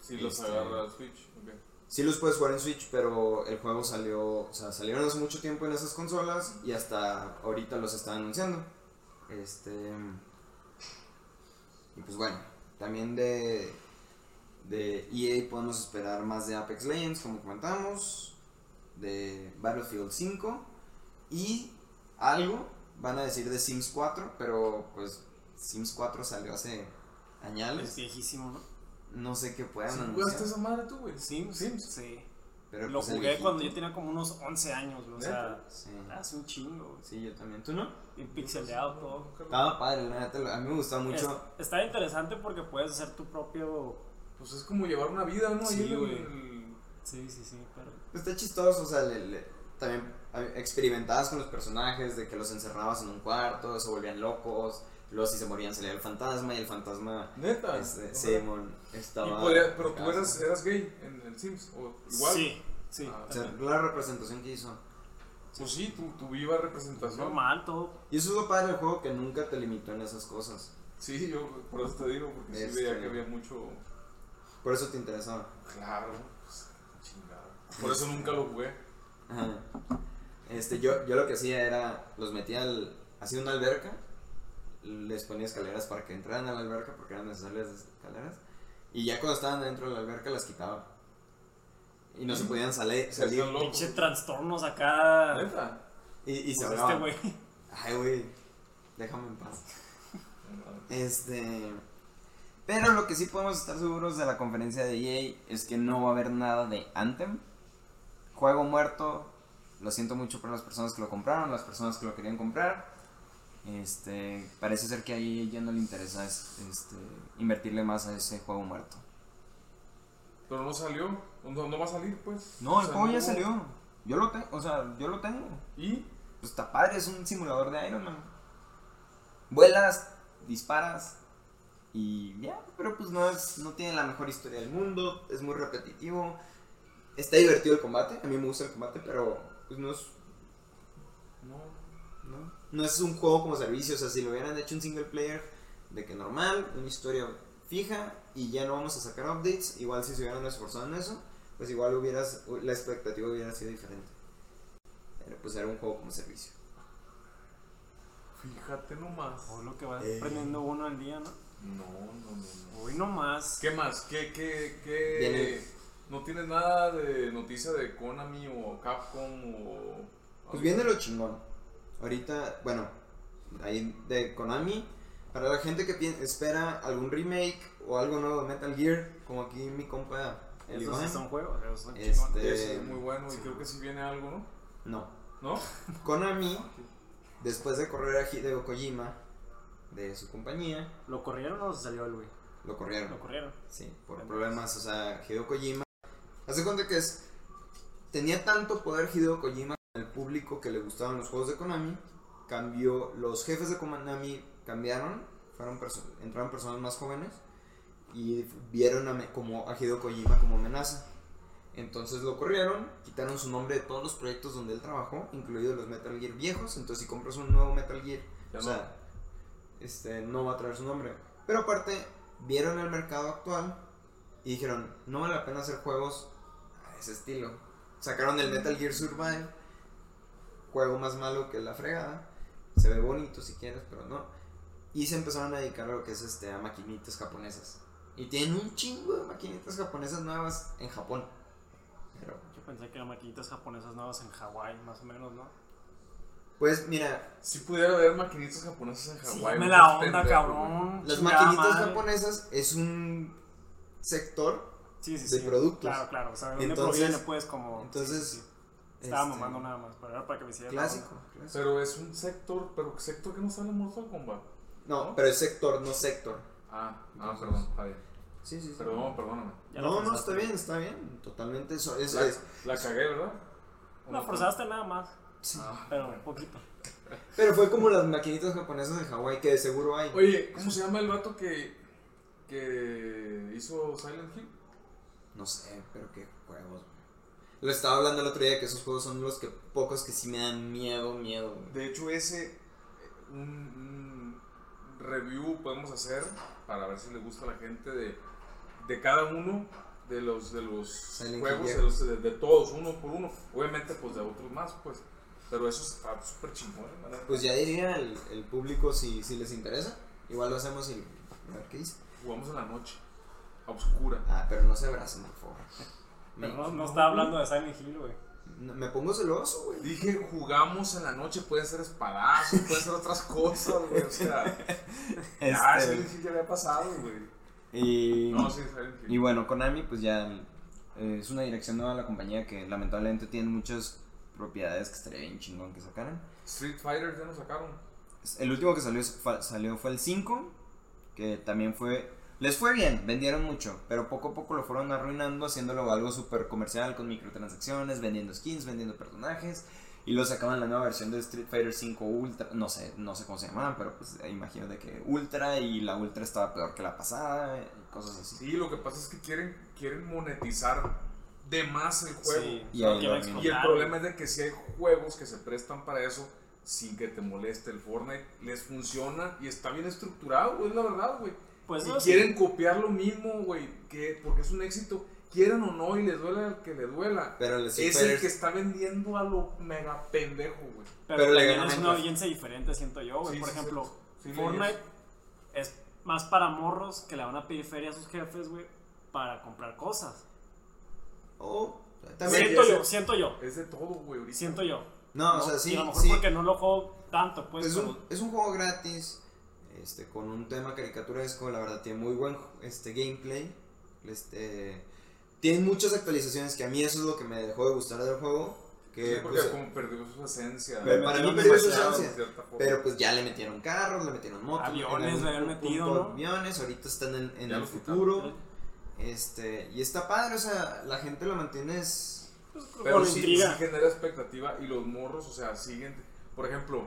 Sí, los Este- agarra el Switch. ok. sí los puedes jugar en Switch, pero el juego salió, o sea, salieron hace mucho tiempo en esas consolas y hasta ahorita los están anunciando. Este. Y pues bueno, también de, de EA podemos esperar más de Apex Legends, como comentamos, de Battlefield 5 y algo van a decir de Sims 4, pero pues Sims 4 salió hace Es añales. viejísimo, ¿no? No sé qué puedan ¿Sí anunciar. ¿Jugaste esa madre tú, güey? Sims. Sims. Sí. Pero Lo pues, jugué cuando yo tenía como unos 11 años, güey, o sea, Sí. hace un chingo, güey. Sí, yo también. ¿Tú no? Bien pixeleado todo. Estaba padre, la neta. A mí me gustaba mucho. Es- está interesante porque puedes hacer tu propio. Pues es como llevar una vida, ¿no? Sí, güey. Sí, sí, sí, pero. Está chistoso, o sea, le- le- también experimentabas con los personajes, de que los encerrabas en un cuarto, se volvían locos, luego si se morían salía el fantasma y el fantasma, Neta. este. Simon, Y estaba... podía- pero tú eras, eras gay en el Sims. O igual. Sí, sí. Ah, O sea, la representación que hizo. Pues sí, tu, tu viva representación. Normal, todo. Y eso es lo padre del juego, que nunca te limitó en esas cosas. Sí, yo por eso te digo, porque sí Este- veía que había mucho. Por eso te interesaba. Claro, pues, chingado. Por eso nunca lo jugué. Ajá. Este, yo, yo lo que hacía era, los metía al, hacía una alberca, les ponía escaleras para que entraran a la alberca porque eran necesarias escaleras, y ya cuando estaban dentro de la alberca las quitaba. Y no se podían sale- Se salir. Pinche trastornos acá. ¿Neta? Y, y se Pues hablaban. este güey. Ay, güey, déjame en paz. Este. Pero lo que sí podemos estar seguros de la conferencia de EA es que no va a haber nada de Anthem. Juego muerto. Lo siento mucho por las personas que lo compraron, las personas que lo querían comprar. Este, parece ser que a EA ya no le interesa es- este, invertirle más a ese juego muerto. Pero no salió. No, no va a salir, pues. No, el juego ya salió. Yo lo tengo, o sea, yo lo tengo. ¿Y? Pues está padre, es un simulador de Iron Man. Vuelas, disparas y ya, pero pues no es no tiene la mejor historia del mundo, es muy repetitivo. Está divertido el combate, a mí me gusta el combate, pero pues no es No. no, no es un juego como servicio, o sea, si lo hubieran hecho un single player de que normal, una historia fija y ya no vamos a sacar updates, igual si se hubieran esforzado en eso, pues igual hubieras la expectativa hubiera sido diferente. Pero pues era un juego como servicio. Fíjate nomás. O lo que va Eh. aprendiendo uno al día, ¿no? No, no, no. no. Hoy nomás. ¿Qué más? ¿Qué, qué, qué? Viene- ¿No tienes nada de noticia de Konami o Capcom o...? Pues viene lo chingón. Ahorita, bueno, ahí de Konami, para la gente que espera algún remake o algo nuevo de Metal Gear, como aquí mi compa el Esos sí son juegos, esos son Este-. Ese es muy bueno y creo que sí viene algo, ¿no? No. ¿No? Konami, después de correr a Hideo Kojima de su compañía, ¿Lo corrieron o se salió el güey? lo corrieron. Lo corrieron. Sí, por problemas, o sea, Hideo Kojima. Hace cuenta que es. Tenía tanto poder Hideo Kojima el público que le gustaban los juegos de Konami. Cambió. Los jefes de Konami cambiaron. Fueron perso- entraron personas más jóvenes. Y vieron a, como a Hideo Kojima como amenaza. Entonces lo corrieron, quitaron su nombre de todos los proyectos donde él trabajó, incluidos los Metal Gear viejos. Entonces, si compras un nuevo Metal Gear, Ya o no. sea, este, no va a traer su nombre. Pero aparte, vieron el mercado actual y dijeron, no vale la pena hacer juegos a ese estilo. Sacaron el Metal Gear Survive, juego más malo que la fregada. Se ve bonito si quieres, pero no. Y se empezaron a dedicar a lo que es este, a maquinitas japonesas. Y tienen un chingo de maquinitas japonesas nuevas en Japón. Pero, Yo pensé que eran maquinitas japonesas nuevas en Hawái, más o menos, ¿no? pues mira, Si pudiera haber maquinitas japonesas en Sí, Hawái. me la onda, pendejo, cabrón. las maquinitas madre. japonesas es un sector Sí, sí, de sí. productos. Claro, claro. O sea, ¿de dónde Entonces- proviene, pues, como. entonces, sí, sí, sí. Estaba este, mamando nada más, pero era para que me hiciera Clásico. clásico. Pero es un sector, pero sector que no sale en Mortal Kombat. No, pero es sector, no sector. Ah, ah, perdón, está bien. Sí, sí, sí. Perdón, perdóname. Ya no, no, está bien, está bien. Totalmente eso. Es, La, es- la cagué, ¿verdad? ¿O Lo no? forzaste nada más, sí. Ah. pero un poquito. Pero fue como las maquinitas japonesas en Hawái que de seguro hay. Oye, ¿cómo se llama el vato que, que hizo Silent Hill? No sé, pero qué juegos. Lo estaba hablando el otro día que esos juegos son los que pocos que sí me dan miedo, miedo. güey. De hecho, ese un, un review podemos hacer para ver si le gusta a la gente de, de cada uno de los de los Silent juegos, de, los- de- de todos, uno por uno. Obviamente, pues de otros más, pues. Pero eso está súper chingón, neta. Pues ya diría el, el público si, si les interesa. Igual lo hacemos y a ver qué dice. Jugamos en la noche, a oscura. Ah, pero no se abracen, por favor. Me, no, no estaba hablando de Silent Hill, güey. me pongo celoso, güey. Dije, jugamos en la noche, pueden ser espadazos, pueden ser otras cosas, güey. O sea, ah, Este, Silent Hill ya había pasado, güey. y, No, sí, Silent Hill. y bueno, Konami pues ya eh, es una dirección nueva de la compañía que lamentablemente tiene muchas propiedades que estaría bien chingón que sacaran. Street Fighter ya nos sacaron. El último que salió, salió fue el 5, que también fue... Les fue bien, vendieron mucho, pero poco a poco lo fueron arruinando, haciéndolo algo súper comercial con microtransacciones, vendiendo skins, vendiendo personajes, y luego sacaban la nueva versión de Street Fighter 5 Ultra, no sé, no sé cómo se llamaban, pero pues imagino de que Ultra y la Ultra estaba peor que la pasada, y cosas así. Sí, lo que pasa es que quieren, quieren monetizar de más el juego. Sí, Y el problema es de que si hay juegos que se prestan para eso, sin que te moleste el Fortnite. Les funciona y está bien estructurado, es la verdad, güey. Pues y no, sí. quieren copiar lo mismo, güey, que porque es un éxito. Quieran o no, y les duela al que le duela. Pero el Street Es el que está vendiendo a lo mega pendejo, güey. Pero, Pero le ganan es una audiencia diferente, siento yo, güey. Sí, Por sí, ejemplo, Fortnite es más para morros que le van a pedir feria a sus jefes, güey, para comprar cosas. O también. siento yo, siento yo, Es de todo, güey, siento yo. No, o sea, sí. Y a lo mejor sí. porque no lo juego tanto, pues. es, un, es un juego gratis. Este, con un tema caricaturesco, la verdad tiene muy buen este, gameplay. Este, tiene muchas actualizaciones que a mí eso es lo que me dejó de gustar del juego. Que, Sí, porque pues, como perdió su esencia. Pero para mí perdió su esencia. Pero pues ya le metieron carros, le metieron motos. Aviones le habían metido, ¿no? Aviones, ahorita están en, en el futuro. Este, y está padre, o sea, la gente lo mantiene. es- pues, Pero sí, sí genera expectativa y los morros, o sea, siguen. Por ejemplo,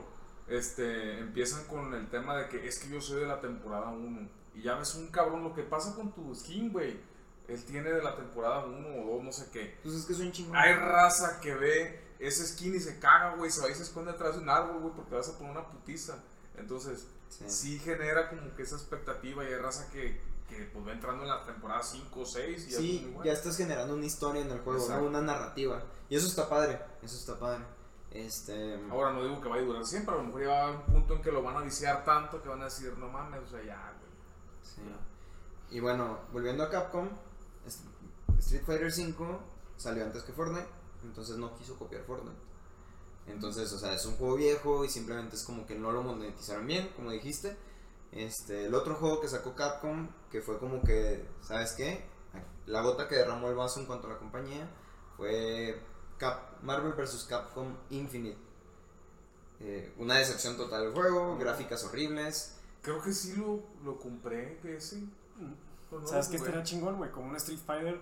este, empiezan con el tema de que es que yo soy de la temporada 1 y ya ves un cabrón lo que pasa con tu skin, güey. Él tiene de la temporada 1 o 2, no sé qué. Pues es que un chingón. Hay raza que ve ese skin y se caga, güey, se va y se esconde atrás de un árbol, güey, porque vas a poner una putiza. Entonces, Sí. sí genera como que esa expectativa y hay raza que, que pues va entrando en la temporada 5 o 6 y ya es Sí, bueno. ya estás generando una historia en el juego, una narrativa. Y eso está padre, eso está padre. Este. Ahora no digo que vaya a durar siempre, a lo mejor ya va a un punto en que lo van a viciar tanto que van a decir, no mames, o sea, ya, güey. sí. Y bueno, volviendo a Capcom, Street Fighter V salió antes que Fortnite, entonces no quiso copiar Fortnite. Entonces, o sea, es un juego viejo y simplemente es como que no lo monetizaron bien, como dijiste. Este, el otro juego que sacó Capcom, que fue como que, ¿sabes qué? La gota que derramó el vaso en cuanto a la compañía fue Cap- Marvel vs. Capcom Infinite. Eh, una decepción total del juego, gráficas horribles. Creo que sí lo, lo compré, que sí. No ¿Sabes qué estaría chingón, güey? Como un Street Fighter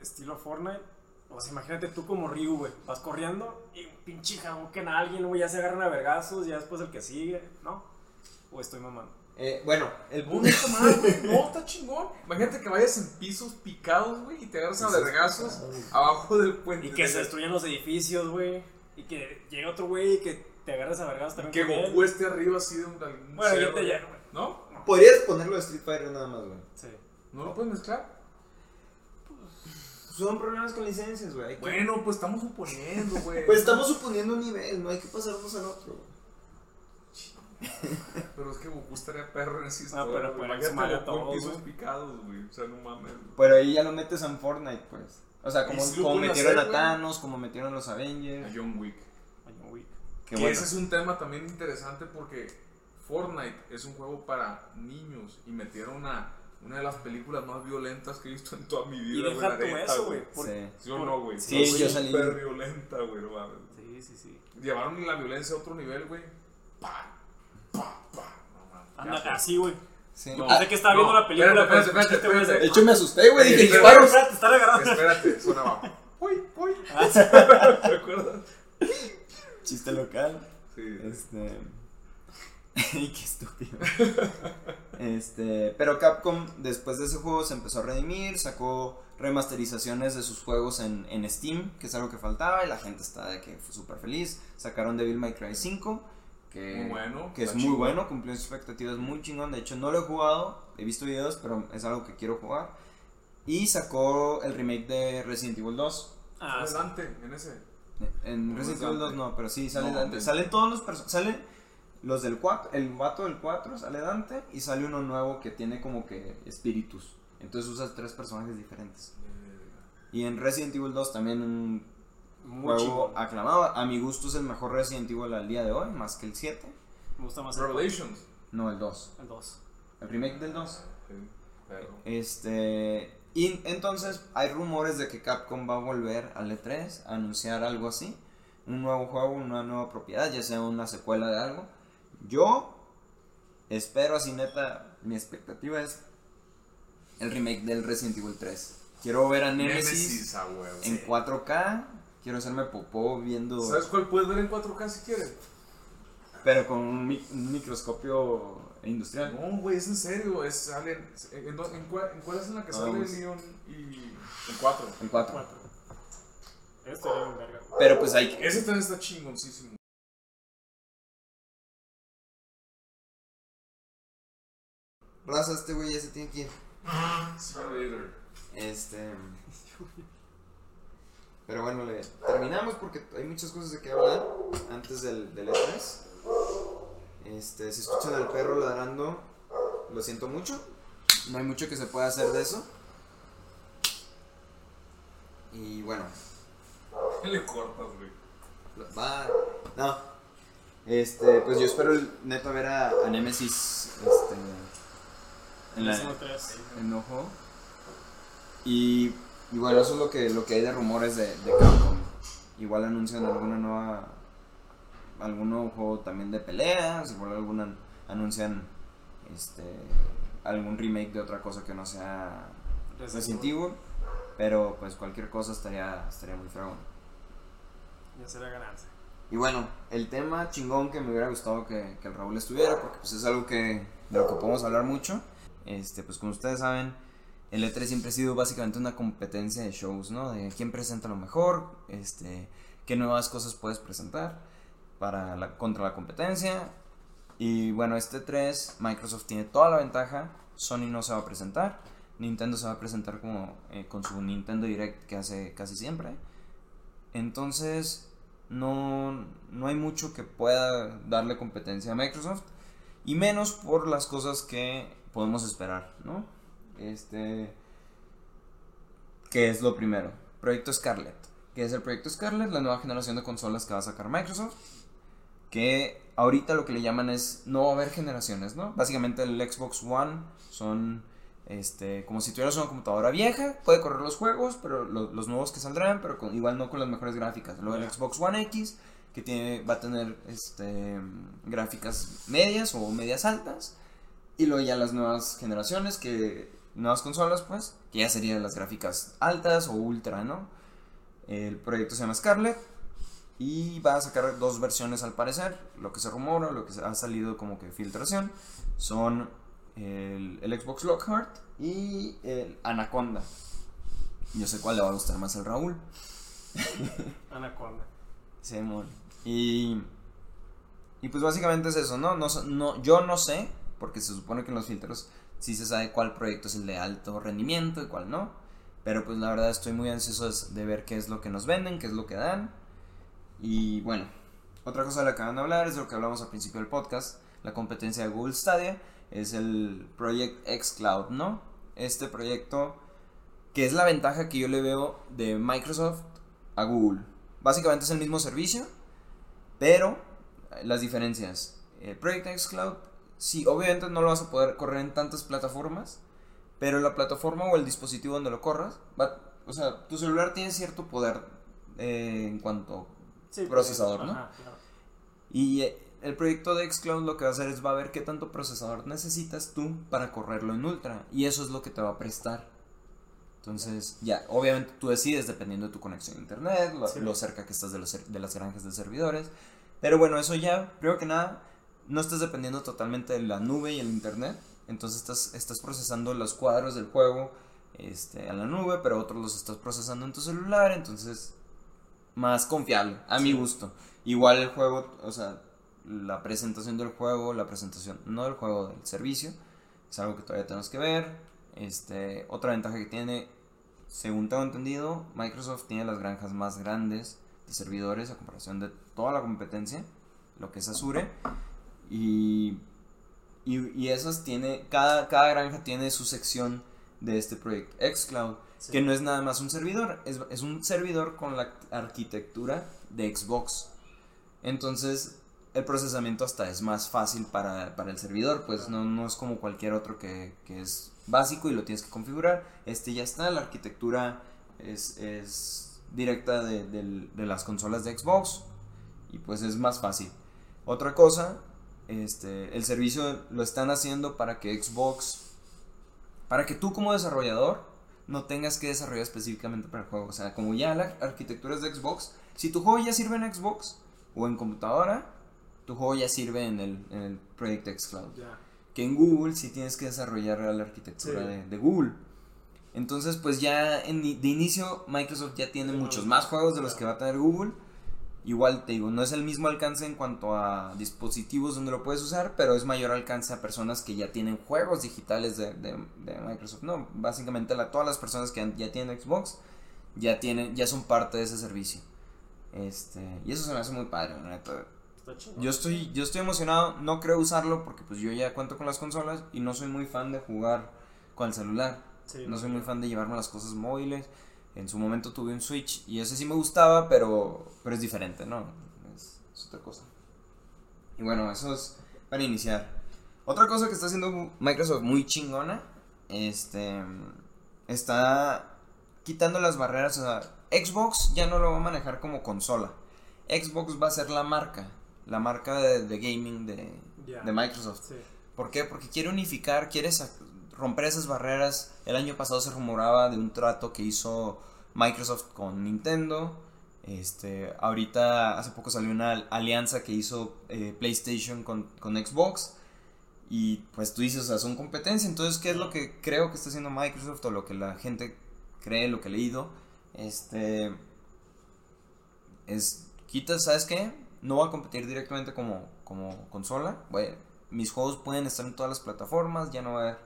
estilo Fortnite. O sea, imagínate tú como Ryu, güey. Vas corriendo y un pinche que a alguien, güey, ya se agarran a vergazos, ya después el que sigue, ¿no? O estoy mamando. Eh, bueno, el No, punto. está mal, güey. No, está chingón. Imagínate que vayas en pisos picados, güey, y te agarras a vergazos abajo del puente. Y que se destruyan los edificios, güey. Y que llegue otro güey y que te agarres a vergazos también. Que. Goku esté arriba así de un, algún Bueno, cerro, ya te güey. ¿No? Podrías ponerlo de Street Fighter nada más, güey. Sí. ¿No lo puedes mezclar? Son problemas con licencias, güey. Bueno, pues estamos suponiendo, güey. Pues estamos suponiendo un nivel, no hay que pasarnos al otro. güey. Pero es que Goku estaría perro en esa Ah, historia. pero güey. para sumarle a todos, pisos picados, güey. O sea, no mames. güey. Pero ahí ya lo metes en Fortnite, pues. O sea, como, Y como metieron hacer, a. Thanos, como metieron a los A Avengers. John Wick. Ay, no, güey. Que Que bueno. ese es un tema también interesante porque Fortnite es un juego para niños y metieron a una de las películas más violentas que he visto en toda mi Y vida. deja güey, tú eso, güey. Sí. ¿Sí o no, güey? Sí, Fue yo salí- Súper violenta, güey, no mames. Sí, sí, sí. Llevaron la violencia a otro nivel, güey. Pa, pa, pa. No mames. Anda, así, güey. Sí. Ah, pensé que estaba no, viendo la película. espérate, espérate, güey, espérate. de hecho, me asusté, güey. Dije, disparos. Espérate, están agarrando. Espérate, sonaba. Uy, uy. Ah, ¿Te acuerdas? Chiste local. Sí. Este. qué estúpido. este. Pero Capcom, después de ese juego, se empezó a redimir. Sacó remasterizaciones de sus juegos en, en Steam, que es algo que faltaba. Y la gente está de que fue súper feliz. Sacaron Devil May Cry 5. Que, Muy bueno, Que es muy bueno, cumplió sus expectativas muy chingón. De hecho, no lo he jugado. He visto videos, pero es algo que quiero jugar. Y sacó el remake de Resident Evil 2. Ah, sí. Adelante, en ese. En No, Resident Evil 2 Dante. no, pero sí sale No, Dante. Dante. Salen todos los personajes. Sale los del 4, el vato del 4 sale Dante y sale uno nuevo que tiene como que espíritus. Entonces usas tres personajes diferentes. Y en Resident Evil 2 también un Muy juego chingón. aclamado. A mi gusto es el mejor Resident Evil al día de hoy, más que el 7. Me gusta más el Revelations. No, el 2. el 2. El remake del 2. Sí, pero- Este. Y entonces hay rumores de que Capcom va a volver al E3 a anunciar algo así. Un nuevo juego, una nueva propiedad, ya sea una secuela de algo. Yo espero así neta, mi expectativa es el remake del Resident Evil 3. Quiero ver a Nemesis, Nemesis, a huevo. en 4K. Quiero hacerme popó viendo. ¿Sabes cuál puedes ver en 4K si quieres? Pero con un, mic un microscopio industrial. No, güey, es en serio. Es, sale, en, en, en, en, cuál es en la que sale pues. el guion y. En 4. En 4. Este era un verga. Pero pues hay. Ese también está chingoncísimo. Raza, este güey ya se tiene que ir. Este. Pero bueno, le terminamos porque hay muchas cosas de que hablar antes del, del E3. Este, si escuchan al perro ladrando, lo siento mucho. No hay mucho que se pueda hacer de eso. Y bueno, ¿Qué le cortas, güey? va. No. Este, pues yo espero el- neta ver a, a Nemesis este, en la, tres. enojo. Y, y bueno, eso es lo que, lo que hay de rumores de, de Capcom. Igual anuncian alguna nueva. algún nuevo juego también de peleas. Igual alguna anuncian este algún remake de otra cosa que no sea Resident Evil. Pero pues cualquier cosa estaría, estaría muy fregón. Ya será ganancia. Y bueno, el tema chingón que me hubiera gustado que, que el Raúl estuviera, porque pues es algo que, de lo que podemos hablar mucho. Este, pues como ustedes saben, el E3 siempre ha sido básicamente una competencia de shows, ¿no? De quién presenta lo mejor, este, qué nuevas cosas puedes presentar para contra la competencia. Y bueno, este 3, Microsoft tiene toda la ventaja, Sony no se va a presentar, Nintendo se va a presentar como eh, con su Nintendo Direct que hace casi siempre. Entonces, no, no hay mucho que pueda darle competencia a Microsoft. Y menos por las cosas que podemos esperar, ¿no? Este. ¿Qué es lo primero? Proyecto Scarlett. ¿Qué es el proyecto Scarlett? La nueva generación de consolas que va a sacar Microsoft. Que ahorita lo que le llaman es no va a haber generaciones, ¿no? Básicamente el Xbox One son este, como si tuvieras una computadora vieja, puede correr los juegos, pero lo- los nuevos que saldrán, pero con- igual no con las mejores gráficas. Luego el. Xbox One X, que tiene, va a tener este, gráficas medias o medias altas. Y luego ya las nuevas generaciones, que nuevas consolas, pues, que ya serían las gráficas altas o ultra, ¿no? El proyecto se llama Scarlett y va a sacar dos versiones al parecer. Lo que se rumora, lo que ha salido como que filtración, son el, el Xbox Lockhart y el Anaconda. Yo sé cuál le va a gustar más al Raúl. Anaconda. Simón. Y, y pues básicamente es eso, ¿no? No, no Yo no sé, porque se supone que en los filtros sí se sabe cuál proyecto es el de alto rendimiento y cuál no. Pero pues la verdad estoy muy ansioso de ver qué es lo que nos venden, qué es lo que dan. Y bueno, otra cosa de la que van a hablar es de lo que hablamos al principio del podcast, la competencia de Google Stadia, es el Project X Cloud, ¿no? Este proyecto que es la ventaja que yo le veo de Microsoft a Google. Básicamente es el mismo servicio, pero eh, las diferencias. El Project X Cloud, sí, obviamente no lo vas a poder correr en tantas plataformas, pero la plataforma o el dispositivo donde lo corras, va, o sea, tu celular tiene cierto poder eh, en cuanto Sí, Procesador, pues, ¿no? ajá, claro. y eh, el proyecto de Xcloud lo que va a hacer es va a ver qué tanto procesador necesitas tú para correrlo en ultra. Y eso es lo que te va a prestar. Entonces, ya, obviamente tú decides dependiendo de tu conexión a internet, lo, Sí. lo cerca que estás de, los, de las granjas de servidores. Pero bueno, eso ya, primero que nada, no estás dependiendo totalmente de la nube y el internet. Entonces estás, estás procesando los cuadros del juego este, a la nube, pero otros los estás procesando en tu celular. Entonces, más confiable, a mi gusto. Igual el juego, o sea, la presentación del juego, la presentación, no del juego, del servicio, es algo que todavía tenemos que ver. Este, otra ventaja que tiene, según tengo entendido, Microsoft tiene las granjas más grandes de servidores a comparación de toda la competencia, lo que es Azure. Y, y, y esas tiene, cada, cada granja tiene su sección de este proyecto xCloud, Sí. que no es nada más un servidor, es, es un servidor con la arquitectura de Xbox. Entonces, el procesamiento hasta es más fácil para, para el servidor, pues no, no es como cualquier otro que, que es básico y lo tienes que configurar. Este ya está, la arquitectura es, es directa de, de las consolas de Xbox y pues es más fácil. Otra cosa, este, el servicio lo están haciendo para que Xbox, para que tú como desarrollador no tengas que desarrollar específicamente para el juego. O sea, como ya la arquitectura es de Xbox, si tu juego ya sirve en Xbox o en computadora, tu juego ya sirve en el, en el Project X Cloud. Ya. Que en Google sí tienes que desarrollar la arquitectura Sí. de, de Google. Entonces, pues ya en- de inicio Microsoft ya tiene Sí, muchos no, más juegos de los que va a tener Google. Igual te digo, no es el mismo alcance en cuanto a dispositivos donde lo puedes usar, pero es mayor alcance a personas que ya tienen juegos digitales de, de, de Microsoft. No, básicamente la, todas las personas que ya tienen Xbox ya tienen, ya son parte de ese servicio. Este, y eso se me hace muy padre, la neta. Yo estoy, yo estoy emocionado, no creo usarlo porque pues yo ya cuento con las consolas y no soy muy fan de jugar con el celular. Sí, No soy muy fan de llevarme las cosas móviles. En su momento tuve un Switch y ese sí me gustaba, pero, pero es diferente, ¿no? Es, es otra cosa. Y bueno, eso es para iniciar. Otra cosa que está haciendo Microsoft muy chingona, este, está quitando las barreras. O sea, Xbox ya no lo va a manejar como consola. Xbox va a ser la marca, la marca de, de gaming de, de Microsoft. Sí. ¿Por qué? Porque quiere unificar, quiere romper esas barreras. El año pasado se rumoraba de un trato que hizo Microsoft con Nintendo. Este, ahorita hace poco salió una al- alianza que hizo eh, PlayStation con, con Xbox. Y pues tú dices, o sea, son competencia. Entonces, ¿qué es lo que creo que está haciendo Microsoft o lo que la gente cree, lo que he leído? Este, es, quita, ¿sabes qué? No va a competir directamente como, como consola. Voy- mis juegos pueden estar en todas las plataformas, ya no va a haber,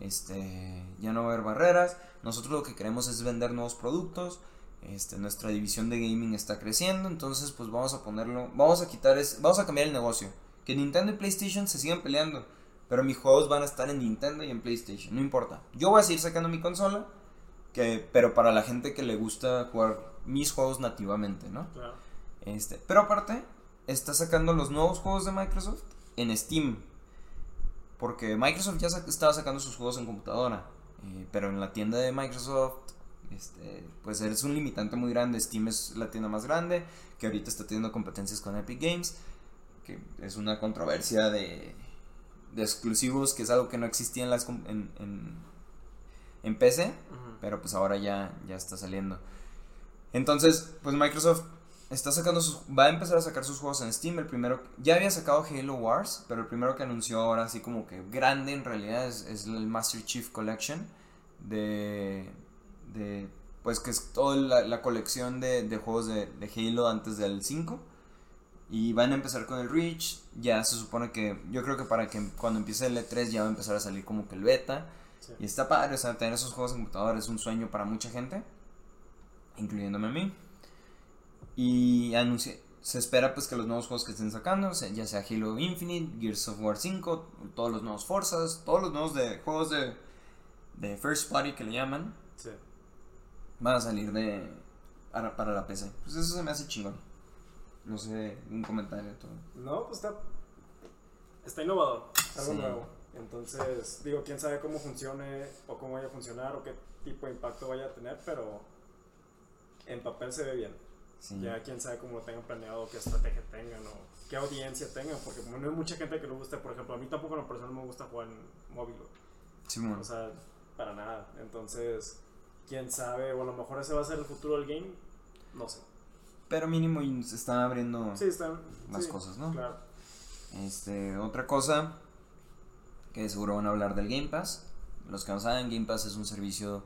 este, ya no va a haber barreras. Nosotros lo que queremos es vender nuevos productos. Este, nuestra división de gaming está creciendo, entonces pues vamos a ponerlo, vamos a quitar, es, vamos a cambiar el negocio. Que Nintendo y PlayStation se sigan peleando, pero mis juegos van a estar en Nintendo y en PlayStation, no importa. Yo voy a seguir sacando mi consola, que, pero para la gente que le gusta jugar mis juegos nativamente, ¿no? Claro. Este, pero aparte, está sacando los nuevos juegos de Microsoft en Steam. Porque Microsoft ya sa- estaba sacando sus juegos en computadora. eh, pero en la tienda de Microsoft, este, pues es un limitante muy grande. Steam es la tienda más grande. Que ahorita está teniendo competencias con Epic Games. Que es una controversia de, de exclusivos. Que es algo que no existía en, las, en, en, en PC. Pero pues ahora ya, ya está saliendo. Entonces, pues Microsoft está sacando sus, va a empezar a sacar sus juegos en Steam. El primero, ya había sacado Halo Wars, pero el primero que anunció ahora así como que grande en realidad es, es el Master Chief Collection de, de pues que es toda la, la colección de, de juegos de, de Halo antes del 5. Y van a empezar con el Reach. Ya se supone que, yo creo que para que cuando empiece el E3 ya va a empezar a salir como que el beta. Sí. Y está padre, o sea, tener esos juegos en computador es un sueño para mucha gente, incluyéndome a mí. Y anuncia- se espera pues que los nuevos juegos que estén sacando, ya sea Halo Infinite, Gears of War 5, todos los nuevos Forzas, todos los nuevos de juegos de, de First Party que le llaman, Sí. van a salir de para, para la PC. Pues eso se me hace chingón. No sé, un comentario todo. No, pues está. Está innovador. Algo Sí. nuevo. Entonces, digo, quién sabe cómo funcione o cómo vaya a funcionar o qué tipo de impacto vaya a tener, pero en papel se ve bien. Sí. Ya quién sabe cómo lo tengan planeado, qué estrategia tengan o qué audiencia tengan, porque no hay mucha gente que le guste, por ejemplo, a mí tampoco en lo personal me gusta jugar en móvil. Simón. o sea, para nada. Entonces, quién sabe, o a lo mejor ese va a ser el futuro del game, no sé. Pero mínimo y se están abriendo Sí, están las sí, cosas, ¿no? Claro. Este, otra cosa que seguro van a hablar del Game Pass. Los que no saben, Game Pass es un servicio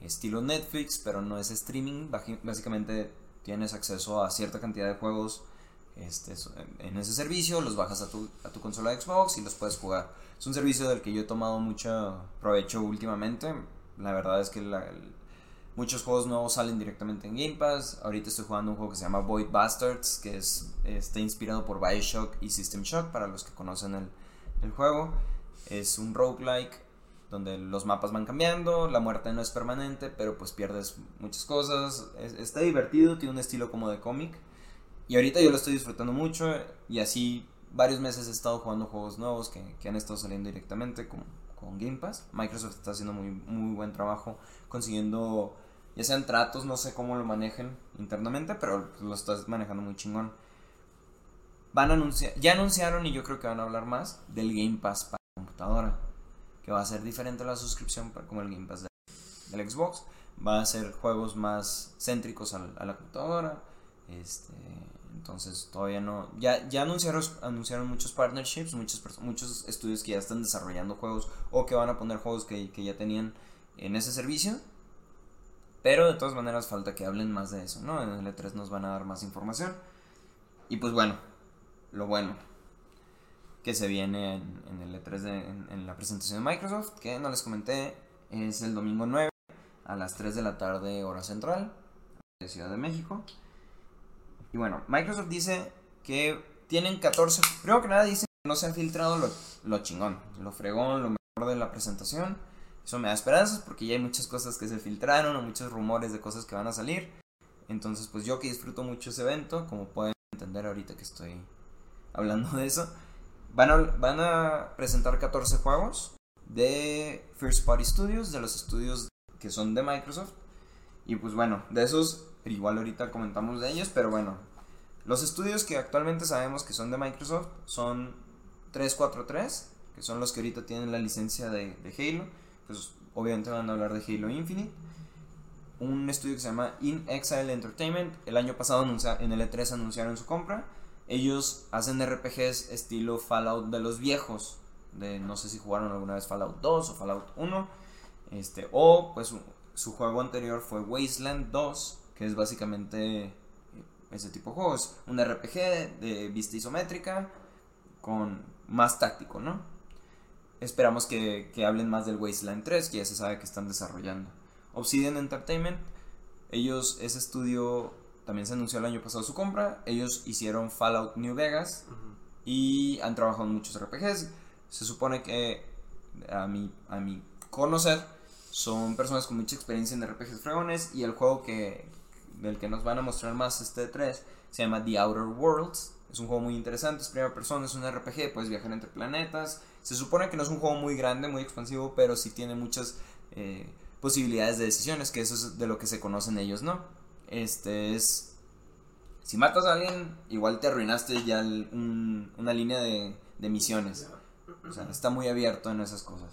estilo Netflix, pero no es streaming. Básicamente tienes acceso a cierta cantidad de juegos este, en ese servicio, los bajas a tu, a tu consola de Xbox y los puedes jugar. Es un servicio del que yo he tomado mucho provecho últimamente. La verdad es que muchos juegos nuevos salen directamente en Game Pass. Ahorita estoy jugando un juego que se llama Void Bastards, que es, está inspirado por Bioshock y System Shock, para los que conocen el, el juego. Es un roguelike donde los mapas van cambiando, la muerte no es permanente, pero pues pierdes muchas cosas. Es- está divertido, tiene un estilo como de cómic. Y ahorita yo lo estoy disfrutando mucho y así varios meses he estado jugando juegos nuevos que, que han estado saliendo directamente con, con Game Pass. Microsoft está haciendo muy, muy buen trabajo consiguiendo, ya sean tratos, no sé cómo lo manejen internamente, pero lo estás manejando muy chingón. Van a anunciar, ya anunciaron y yo creo que van a hablar más del Game Pass para computadora, que va a ser diferente a la suscripción como el Game Pass de- del Xbox. Va a ser juegos más céntricos a, la computadora. Este, entonces todavía no. Ya, ya anunciaron, anunciaron muchos partnerships, muchos, muchos estudios que ya están desarrollando juegos o que van a poner juegos que, que ya tenían en ese servicio. Pero de todas maneras falta que hablen más de eso, ¿no? En el E3 nos van a dar más información. Y pues bueno, lo bueno que se viene en, el E3 en, en, la presentación de Microsoft, que no les comenté, es el domingo 9 a las 3 de la tarde hora central de Ciudad de México. Y bueno, Microsoft dice que tienen 14, primero que nada dice que no se ha filtrado lo, lo chingón, lo fregón, lo mejor de la presentación. Eso me da esperanzas porque ya hay muchas cosas que se filtraron o muchos rumores de cosas que van a salir. Entonces, pues yo que disfruto mucho ese evento, como pueden entender ahorita que estoy hablando de eso, van a, presentar 14 juegos de First Party Studios, de los estudios que son de Microsoft. Y pues bueno, de esos, igual ahorita comentamos de ellos, pero bueno, los estudios que actualmente sabemos que son de Microsoft son 343, que son los que ahorita tienen la licencia de, de Halo, pues obviamente van a hablar de Halo Infinite un estudio que se llama In Exile Entertainment. El año pasado en el E3 anunciaron su compra. Ellos hacen RPGs estilo Fallout de los viejos. De no sé si jugaron alguna vez Fallout 2 o Fallout 1. Este, o pues su, juego anterior fue Wasteland 2, que es básicamente ese tipo de juegos. Un RPG de vista isométrica con más táctico, ¿no? Esperamos que, que hablen más del Wasteland 3, que ya se sabe que están desarrollando. Obsidian Entertainment, ellos, ese estudio también se anunció el año pasado su compra. Ellos hicieron Fallout New Vegas y han trabajado en muchos RPGs. Se supone que, a mi, a mi conocer, son personas con mucha experiencia en RPGs fregones. Y el juego que, del que nos van a mostrar más este 3 se llama The Outer Worlds. Es un juego muy interesante, es primera persona, es un RPG, puedes viajar entre planetas. Se supone que no es un juego muy grande, muy expansivo, pero sí tiene muchas. Eh, posibilidades de decisiones, que eso es de lo que se conocen ellos, ¿no? Este es... Si matas a alguien, igual te arruinaste ya una línea de, de misiones. O sea, está muy abierto en esas cosas.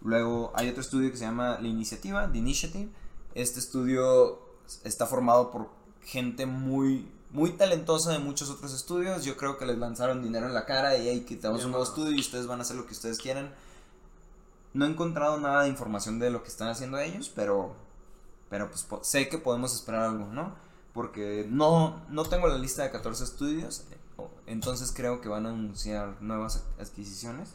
Luego hay otro estudio que se llama La Iniciativa, The Initiative. Este estudio está formado por gente muy, muy talentosa de muchos otros estudios. Yo creo que les lanzaron dinero en la cara y ahí quitamos un nuevo estudio y ustedes van a hacer lo que ustedes quieran. No he encontrado nada de información de lo que están haciendo ellos, pero, pero pues sé que podemos esperar algo, ¿no? Porque no, no tengo la lista de 14 estudios, entonces creo que van a anunciar nuevas adquisiciones.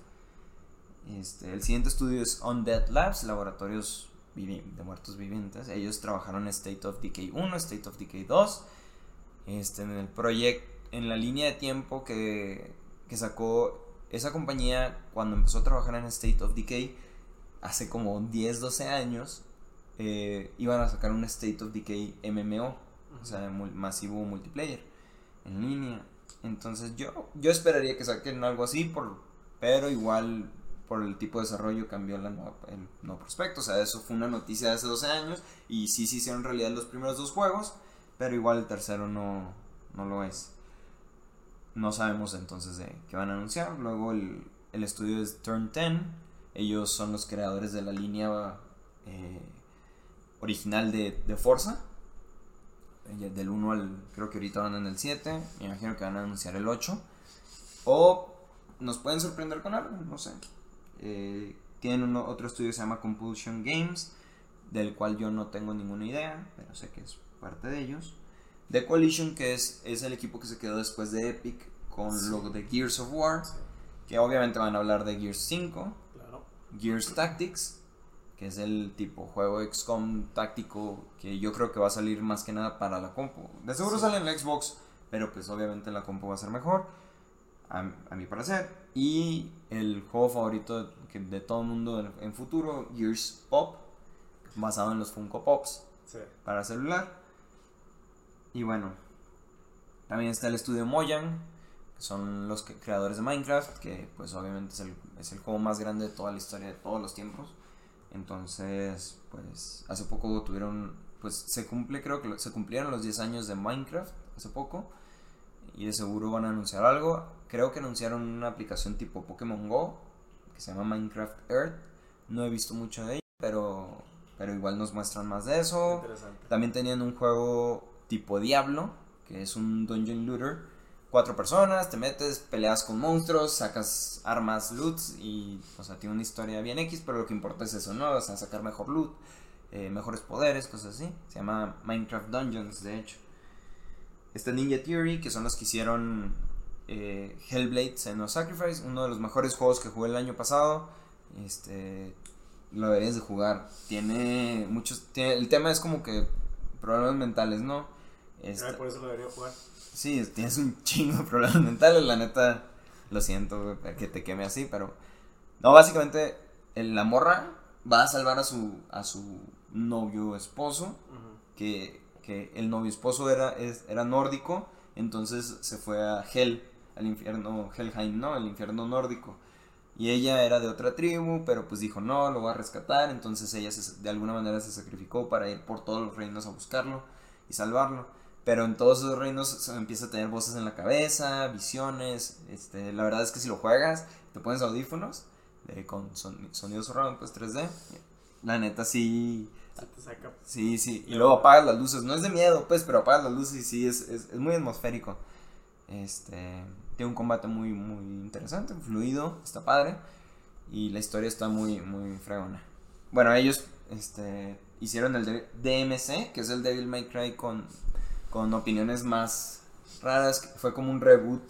Este, el siguiente estudio es Undead Labs, laboratorios de muertos vivientes. Ellos trabajaron State of Decay 1, State of Decay 2. Este, en el proyecto, en la línea de tiempo que, que sacó esa compañía, cuando empezó a trabajar en State of Decay, hace como 10, 12 años, eh, iban a sacar un State of Decay MMO, o sea, masivo multiplayer, en línea. Entonces yo, yo esperaría que saquen algo así, por, pero igual por el tipo de desarrollo cambió la el nuevo prospecto. O sea, eso fue una noticia de hace 12 años y sí se hicieron realidad los primeros dos juegos, pero igual el tercero no, no lo es. No sabemos entonces de qué van a anunciar. Luego el, el estudio es Turn 10 ellos son los creadores de la línea eh, original de, de Forza. Eh, del 1 al. Creo que ahorita van en el 7. Me imagino que van a anunciar el 8. O nos pueden sorprender con algo, no sé. Eh, tienen otro estudio que se llama Compulsion Games. Del cual yo no tengo ninguna idea. Pero sé que es parte de ellos. The Coalition, que es, es el equipo que se quedó después de Epic. Con lo de Gears of War. Que obviamente van a hablar de Gears 5 Gears Tactics, que es el tipo juego XCOM táctico que yo creo que va a salir más que nada para la compu. De seguro sale en la Xbox, pero pues obviamente la compu va a ser mejor, a, mi parecer. Y el juego favorito de, de todo el mundo en, futuro, Gears Pop, basado en los Funko Pops para celular. Y bueno, también está el estudio Mojang, son los creadores de Minecraft, que pues obviamente es el, es el, juego más grande de toda la historia de todos los tiempos. Entonces, pues hace poco tuvieron, pues se cumple, creo que se cumplieron los 10 años de Minecraft hace poco. Y de seguro van a anunciar algo. Creo que anunciaron una aplicación tipo Pokémon Go, que se llama Minecraft Earth. No he visto mucho de ella, pero, pero igual nos muestran más de eso. También tenían un juego tipo Diablo, que es un dungeon looter cuatro personas, te metes, peleas con monstruos, sacas armas, loot y, o sea, tiene una historia bien X, pero lo que importa es eso, ¿no? O sea, sacar mejor loot, eh, mejores poderes, cosas así. Se llama Minecraft Dungeons, de hecho. está Ninja Theory, que son los que hicieron eh, Hellblade No Sacrifice, uno de los mejores juegos que jugué el año pasado. Este, lo deberías de jugar. Tiene muchos. el tema es como que problemas mentales, ¿no? Este, por eso lo debería jugar. Sí, tienes un chingo de problemas mentales, la neta. Lo siento que te queme así, pero. No, básicamente, la morra va a salvar a su, a su novio esposo. que, que, el novio esposo era, era nórdico. Entonces se fue a Hell, al infierno, Helheim, ¿no? El infierno nórdico. Y ella era de otra tribu, pero pues dijo, no, lo voy a rescatar. Entonces ella de alguna manera se sacrificó para ir por todos los reinos a buscarlo y salvarlo. Pero en todos esos reinos se empieza a tener voces en la cabeza, visiones. Este, la verdad es que si lo juegas, te pones audífonos con sonidos surround, pues 3D. La neta sí. Sí, sí. Y luego apagas las luces. No es de miedo, pues, pero apagas las luces y sí, es, es, es muy atmosférico. Este. Tiene un combate muy, muy interesante, fluido, está padre. Y la historia está muy, muy fregona. Bueno, ellos este, hicieron el DMC, que es el Devil May Cry con, con opiniones más raras. Fue como un reboot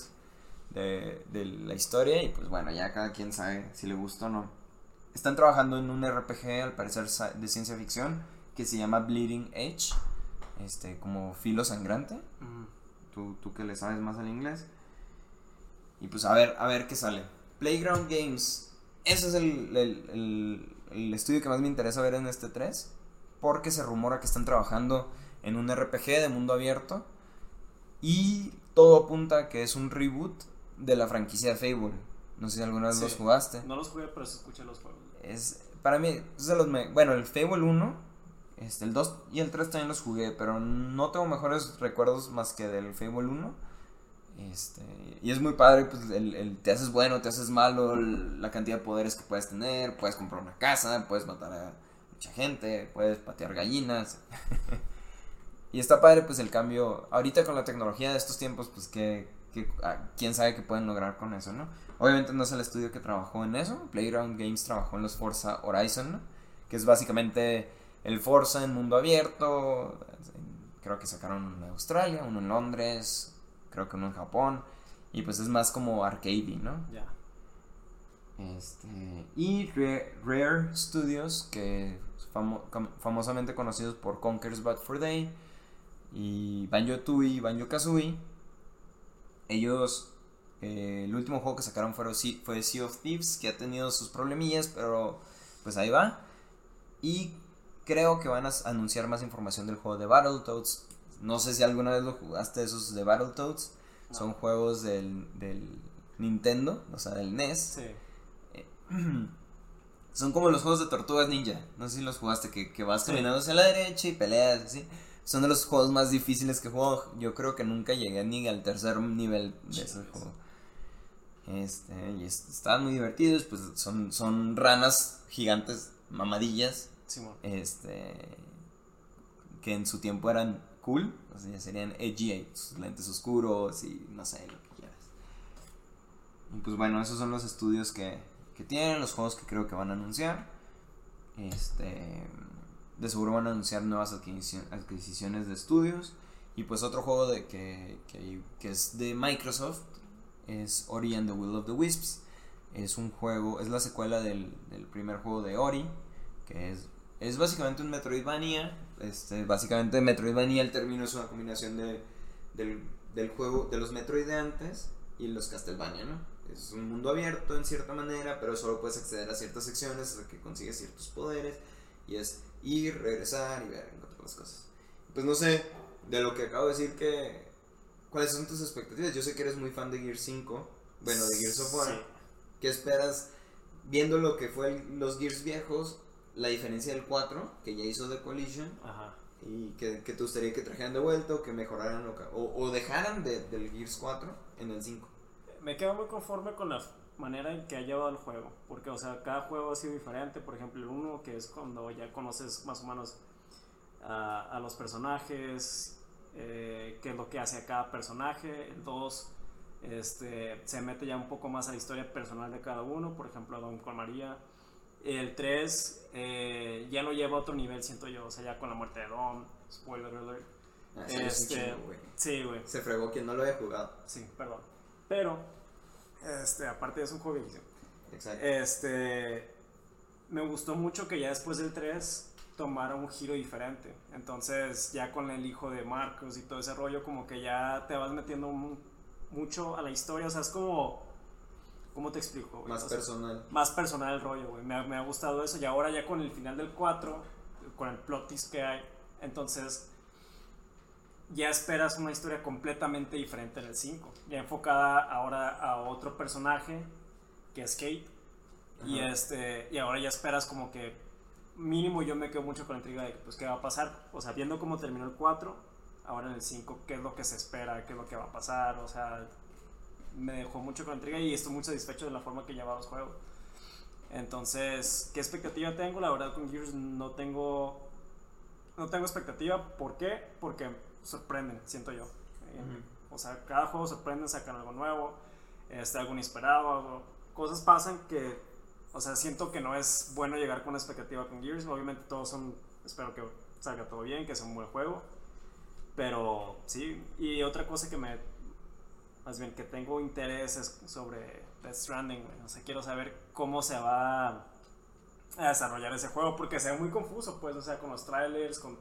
de, de, la historia. Y pues bueno, ya cada quien sabe si le gusta o no. Están trabajando en un RPG, al parecer de ciencia ficción, que se llama Bleeding Edge. Este, como filo sangrante. tú, tú que le sabes más al inglés. Y pues a ver, a ver qué sale. Playground Games. Ese es el, el, el, estudio que más me interesa ver en este 3. Porque se rumora que están trabajando en un RPG de mundo abierto. Y todo apunta a que es un reboot de la franquicia de Fable. No sé si alguna vez los jugaste. No los jugué, pero se escuchan los juegos. Es, para mí, es de los bueno, el Fable 1, este, el 2 y el 3 también los jugué, pero no tengo mejores recuerdos más que del Fable 1. Este, y es muy padre, pues el, te haces bueno, te haces malo, la cantidad de poderes que puedes tener, puedes comprar una casa, puedes matar a mucha gente, puedes patear gallinas. y está padre pues el cambio, ahorita con la tecnología de estos tiempos, pues que, ah, quién sabe qué pueden lograr con eso, ¿no? Obviamente no es el estudio que trabajó en eso, Playground Games trabajó en los Forza Horizon, que es básicamente el Forza en mundo abierto, creo que sacaron uno en Australia, uno en Londres, creo que uno en Japón. Y pues es más como arcade, ¿no? Ya. Este, y Rare, Studios, que famosamente conocidos por Conker's Bad for Day y Banjo Tooie y Banjo Kazooie. Ellos, eh, el último juego que sacaron fue, fue Sea of Thieves, que ha tenido sus problemillas, pero pues ahí va. Y creo que van a anunciar más información del juego de Battletoads no sé si alguna vez lo jugaste esos de Battletoads. Son juegos del, del Nintendo, o sea, del NES. Sí. Eh, son como los juegos de Tortugas Ninja. No sé si los jugaste, que, que vas caminando hacia la derecha y peleas, así. Son de los juegos más difíciles que juego. Yo creo que nunca llegué ni al tercer nivel de ese juego. Este, y estaban muy divertidos, pues son, son ranas gigantes, mamadillas. Este, que en su tiempo eran cool, o sea, serían edgy, sus lentes oscuros y no sé, lo que quieras. Y pues bueno, esos son los estudios que, que tienen, los juegos que creo que van a anunciar. Este, de seguro van a anunciar nuevas adquisiciones de estudios. Y pues otro juego de que, que, es de Microsoft es Ori and the Will of the Wisps. Es un juego, es la secuela del, del primer juego de Ori, que es, es básicamente un Metroidvania este, básicamente Metroidvania el término es una combinación de, del, juego de los Metroid de antes y los Castlevania, ¿no? Es un mundo abierto en cierta manera, pero solo puedes acceder a ciertas secciones hasta que consigues ciertos poderes y es ir, regresar y ver otras cosas. Pues no sé, de lo que acabo de decir que ¿cuáles son tus expectativas? Yo sé que eres muy fan de Gear 5, bueno, de Gears of War. ¿Qué esperas viendo lo que fue los Gears viejos la diferencia del 4, que ya hizo The Collision, y que, que te gustaría que trajeran de vuelta o que mejoraran o, o dejaran de, del Gears 4 en el 5. Me quedo muy conforme con la manera en que ha llevado el juego, porque o sea, cada juego ha sido diferente, por ejemplo el 1 que es cuando ya conoces más o menos a, los personajes, eh, qué es lo que hace a cada personaje, el 2 este, se mete ya un poco más a la historia personal de cada uno, por ejemplo a Don con María el 3 eh, ya lo lleva a otro nivel, siento yo. O sea, ya con la muerte de Dom, spoiler alert. Ah, este, Sí, güey. Se fregó quien no lo había jugado. Sí, perdón. Pero, este, aparte es un juego viejísimo. Exacto. Este, me gustó mucho que ya después del 3 tomara un giro diferente. Entonces, ya con el hijo de Marcos y todo ese rollo, como que ya te vas metiendo mu- mucho a la historia. O sea, es como. ¿Cómo te explico? güey? Más O sea, personal. más personal el rollo, güey. Me, ha- me ha gustado eso. Y ahora ya con el final del 4, con el plot twist que hay, entonces ya esperas una historia completamente diferente en el 5. Ya enfocada ahora a otro personaje, que es Kate. Y, este, y ahora ya esperas como que mínimo yo me quedo mucho con la intriga de pues, qué va a pasar. O sea, viendo cómo terminó el 4, ahora en el 5, qué es lo que se espera, qué es lo que va a pasar. O sea, me dejó mucho con la intriga y estoy muy satisfecho de la forma que lleva los juegos. Entonces, ¿qué expectativa tengo? La verdad con Gears no tengo no tengo expectativa. ¿Por qué? Porque sorprenden, siento yo. Eh, Ujú. O sea, cada juego sorprenden, sacan algo nuevo, este, algo inesperado, algo- cosas pasan que, o sea, siento que no es bueno llegar con una expectativa con Gears. Obviamente todos son, espero que salga todo bien, que sea un buen juego. Pero sí, y otra cosa que me, más bien que tengo interés es sobre Death Stranding, güey. O sea, quiero saber cómo se va a desarrollar ese juego, porque se ve muy confuso, pues, o sea, con los trailers, con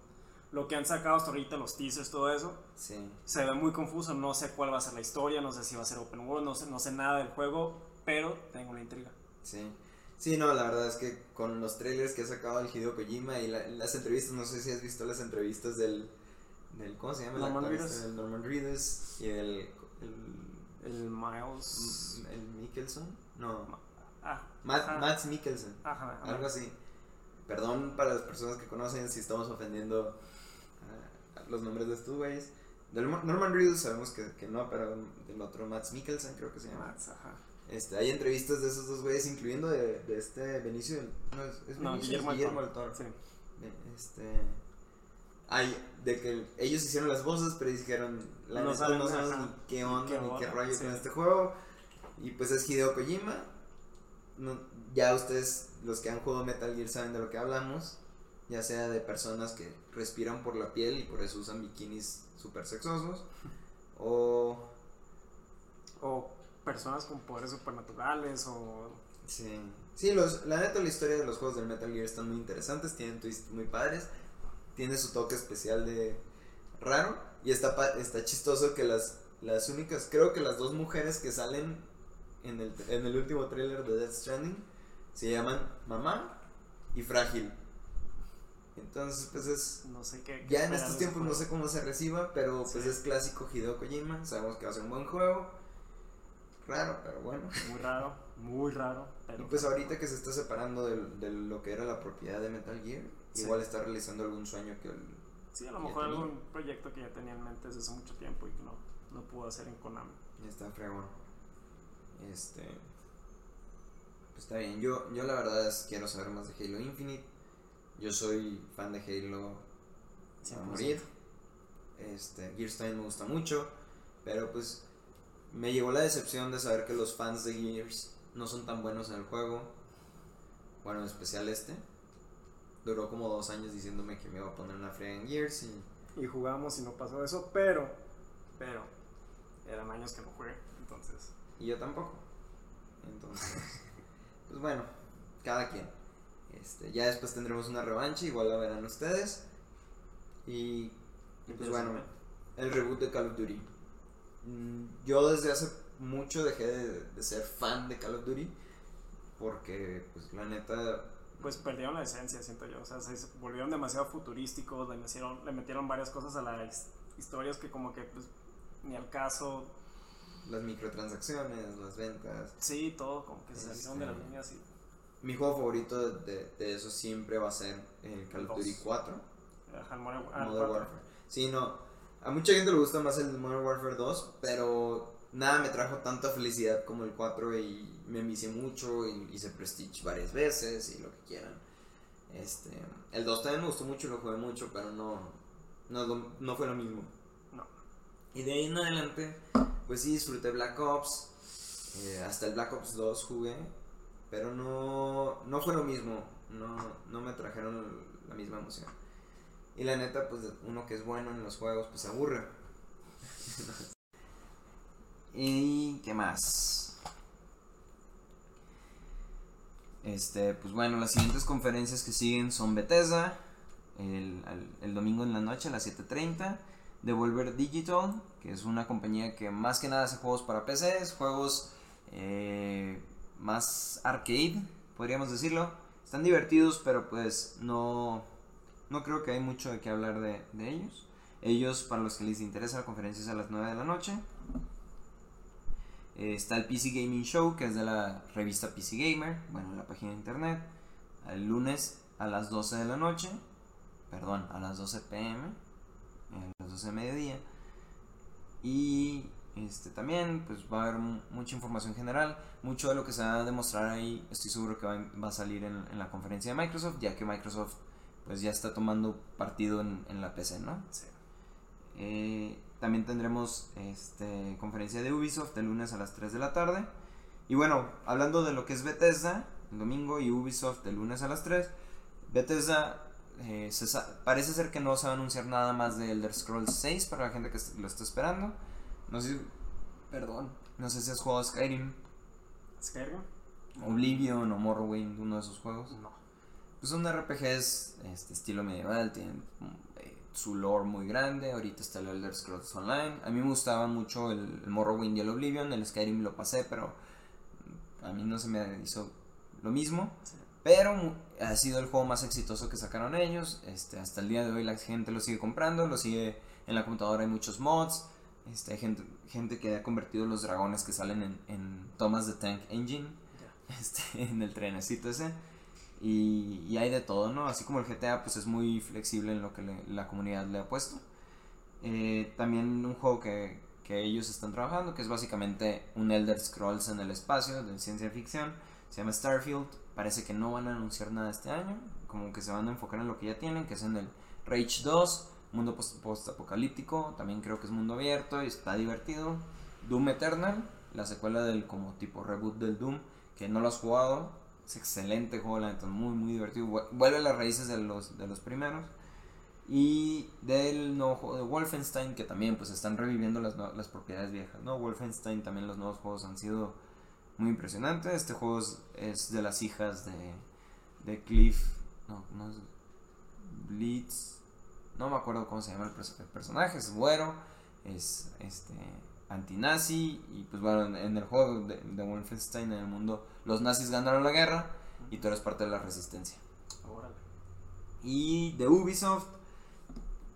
lo que han sacado hasta ahorita, los teasers, todo eso Sí. se ve muy confuso, no sé cuál va a ser la historia, no sé si va a ser open world, no sé, no sé nada del juego, pero tengo una intriga. Sí. Sí, no, la verdad es que con los trailers que ha sacado el Hideo Kojima y la- las entrevistas, no sé si has visto las entrevistas del, del ¿cómo se llama? el Norman? Reedus. El Norman Reedus y el, el, El Miles... el Mikkelson, no, Ah, Matt, ajá, Matt Mikkelson, ajá, ajá. algo así. Perdón para las personas que conocen si estamos ofendiendo los nombres de estos güeyes. Del Norman Reedus sabemos que, que no, pero del otro Matt Mikkelson creo que se llama. Max, ajá. Este, hay entrevistas de esos dos güeyes, incluyendo de, de este Benicio. No, es, es No, Benicio, Guillermo del Guillermo Toro. del Toro. Sí. Este. Hay, de que ellos hicieron las voces, pero dijeron, la No saben, no sabemos ni qué onda, qué ni qué rollo sí. con este juego. Y pues es Hideo Kojima. No, ya ustedes, los que han jugado Metal Gear, saben de lo que hablamos. Ya sea de personas que respiran por la piel y por eso usan bikinis super sexosos. O O personas con poderes supernaturales, o... Sí, sí los, la neta la historia de los juegos del Metal Gear están muy interesantes, tienen twists muy padres, tiene su toque especial de raro y está, pa- está chistoso que las, las únicas, creo que las dos mujeres que salen en el, en el último tráiler de Death Stranding se llaman Mamá y Frágil. Entonces pues es, No sé qué... qué ya en estos tiempos no sé cómo se reciba, pero pues Sí. es clásico Hideo Kojima, sabemos que va a ser un buen juego, raro pero bueno. Muy raro, muy raro, Y pues ahorita que se está separando de, lo que era la propiedad de Metal Gear, Sí. igual está realizando algún sueño que el- Sí, a lo mejor tenía. algún proyecto que ya tenía en mente desde hace mucho tiempo y que no, no pudo hacer en Konami. ya está fregón. Este. Pues está bien. Yo, yo la verdad es quiero saber más de Halo Infinite. Yo soy fan de Halo a 100%. morir. Este, Gears también me gusta mucho. Pero pues me llegó la decepción de saber que los fans de Gears no son tan buenos en el juego. Bueno, en especial este. Duró como dos años diciéndome que me iba a poner una fría en Gears y Y jugamos y no pasó eso, pero... Pero... Eran años que no jugué, entonces... Y yo tampoco. Entonces, pues bueno, cada quien. Este, ya después tendremos una revancha, igual la verán ustedes. Y, y pues bueno, el reboot de Call of Duty. Mm, Yo desde hace mucho dejé de, de ser fan de Call of Duty. Porque, pues la neta, pues perdieron la esencia, siento yo. O sea, se volvieron demasiado futurísticos, le metieron, le metieron varias cosas a las historias que como que pues ni al caso. las microtransacciones, las ventas. Sí, todo como que se salieron de la Este- línea así. Mi juego favorito de, de- de eso siempre va a ser el Call of. Duty 4. Ajá, el Modern- Modern. Warfare. Sí, no. A mucha gente le gusta más el Modern Warfare 2, pero nada me trajo tanta felicidad como el 4 y me envicié mucho y hice Prestige varias veces y lo que quieran. Este, el 2 también me gustó mucho, lo jugué mucho, pero no, no, no fue lo mismo. No. Y de ahí en adelante, pues sí, disfruté Black Ops, eh, hasta el Black Ops 2 jugué, pero no, no fue lo mismo, no, no me trajeron la misma emoción. Y la neta, pues uno que es bueno en los juegos, pues se aburre. ¿Y qué más? Este, pues bueno, las siguientes conferencias que siguen son Bethesda, el, el- el domingo en la noche a las 7.30. Devolver Digital, que es una compañía que más que nada hace juegos para PCs, juegos eh, más arcade, podríamos decirlo. Están divertidos, pero pues no, no creo que hay mucho de qué hablar de, ellos. Ellos, para los que les interesa, la conferencia es a las 9 de la noche. Eh, está el PC Gaming Show, que es de la revista PC Gamer, bueno, la página de internet. El lunes a las 12 de la noche, perdón, a las 12 pm, a las 12 de mediodía. Y este, también pues va a haber mu- mucha información general. Mucho de lo que se va a demostrar ahí estoy seguro que va, va a salir en, en la conferencia de Microsoft, ya que Microsoft pues ya está tomando partido en, en la PC, ¿no? Sí. Eh, también tendremos este, conferencia de Ubisoft el lunes a las 3 de la tarde. Y bueno, hablando de lo que es Bethesda, el domingo y Ubisoft el lunes a las 3, Bethesda eh, se parece ser que no se va a anunciar nada más de Elder Scrolls 6 para la gente que lo está esperando. No sé, si- perdón, no sé si has jugado Skyrim, ¿Skyrim? Oblivion o Morrowind, uno de esos juegos. No. Pues son RPGs este, estilo medieval, tienen eh, su lore muy grande. Ahorita está el Elder Scrolls Online. A mí me gustaba mucho el, el Morrowind y el Oblivion. El Skyrim lo pasé, pero a mí no se me hizo lo mismo. Sí. Pero ha sido el juego más exitoso que sacaron ellos. Este, hasta el día de hoy la gente lo sigue comprando, lo sigue en la computadora. Hay muchos mods. Este, hay gente, gente que ha convertido los dragones que salen en, en Thomas the Tank Engine este, en el trenecito ese. Y, y hay de todo, ¿no? Así como el GTA, pues es muy flexible en lo que le- la comunidad le ha puesto. Eh, también un juego que, que ellos están trabajando, que es básicamente un Elder Scrolls en el espacio, de ciencia ficción. Se llama Starfield. Parece que no van a anunciar nada este año. Como que se van a enfocar en lo que ya tienen, que es en el Rage 2, mundo post- post-apocalíptico. También creo que es mundo abierto y está divertido. Doom Eternal, la secuela del como tipo reboot del Doom, que no lo has jugado. Es excelente juego, la neta, muy muy divertido. Vu- Vuelve a las raíces de los, de los primeros. Y del nuevo juego de Wolfenstein, que también pues están reviviendo las, las propiedades viejas, ¿no? Wolfenstein también los nuevos juegos han sido muy impresionantes. Este juego es, es de las hijas de, de Cliff, no, no es Blitz, no me acuerdo cómo se llama el, pers- el personaje, es güero, es este antinazi y pues bueno, en, en el juego de, de Wolfenstein en el mundo los nazis ganaron la guerra y tú eres parte de la resistencia. Órale. Y de Ubisoft,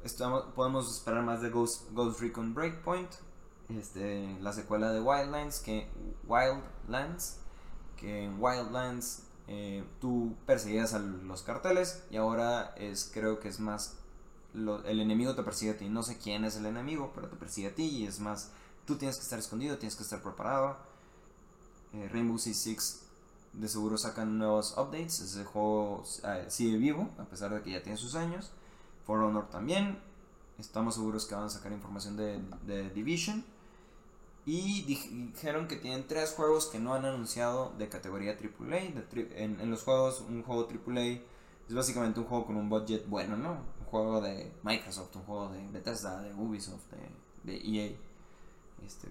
estamos, podemos esperar más de Ghost, Ghost Recon Breakpoint, este, la secuela de Wildlands, que, Wildlands, que en Wildlands eh, tú perseguías a los carteles y ahora es, creo que es más, el enemigo te persigue a ti. No sé quién es el enemigo, pero te persigue a ti y es más, tú tienes que estar escondido, tienes que estar preparado. Eh, Rainbow Six Six de seguro sacan nuevos updates. Ese juego eh, sigue vivo, a pesar de que ya tiene sus años. For Honor también. Estamos seguros que van a sacar información de, Division. Y dij- dijeron que tienen tres juegos que no han anunciado de categoría AAA. De en, en los juegos, un juego AAA es básicamente un juego con un budget bueno, ¿no? Juego de Microsoft, un juego de Bethesda, de Ubisoft, de, EA. Este,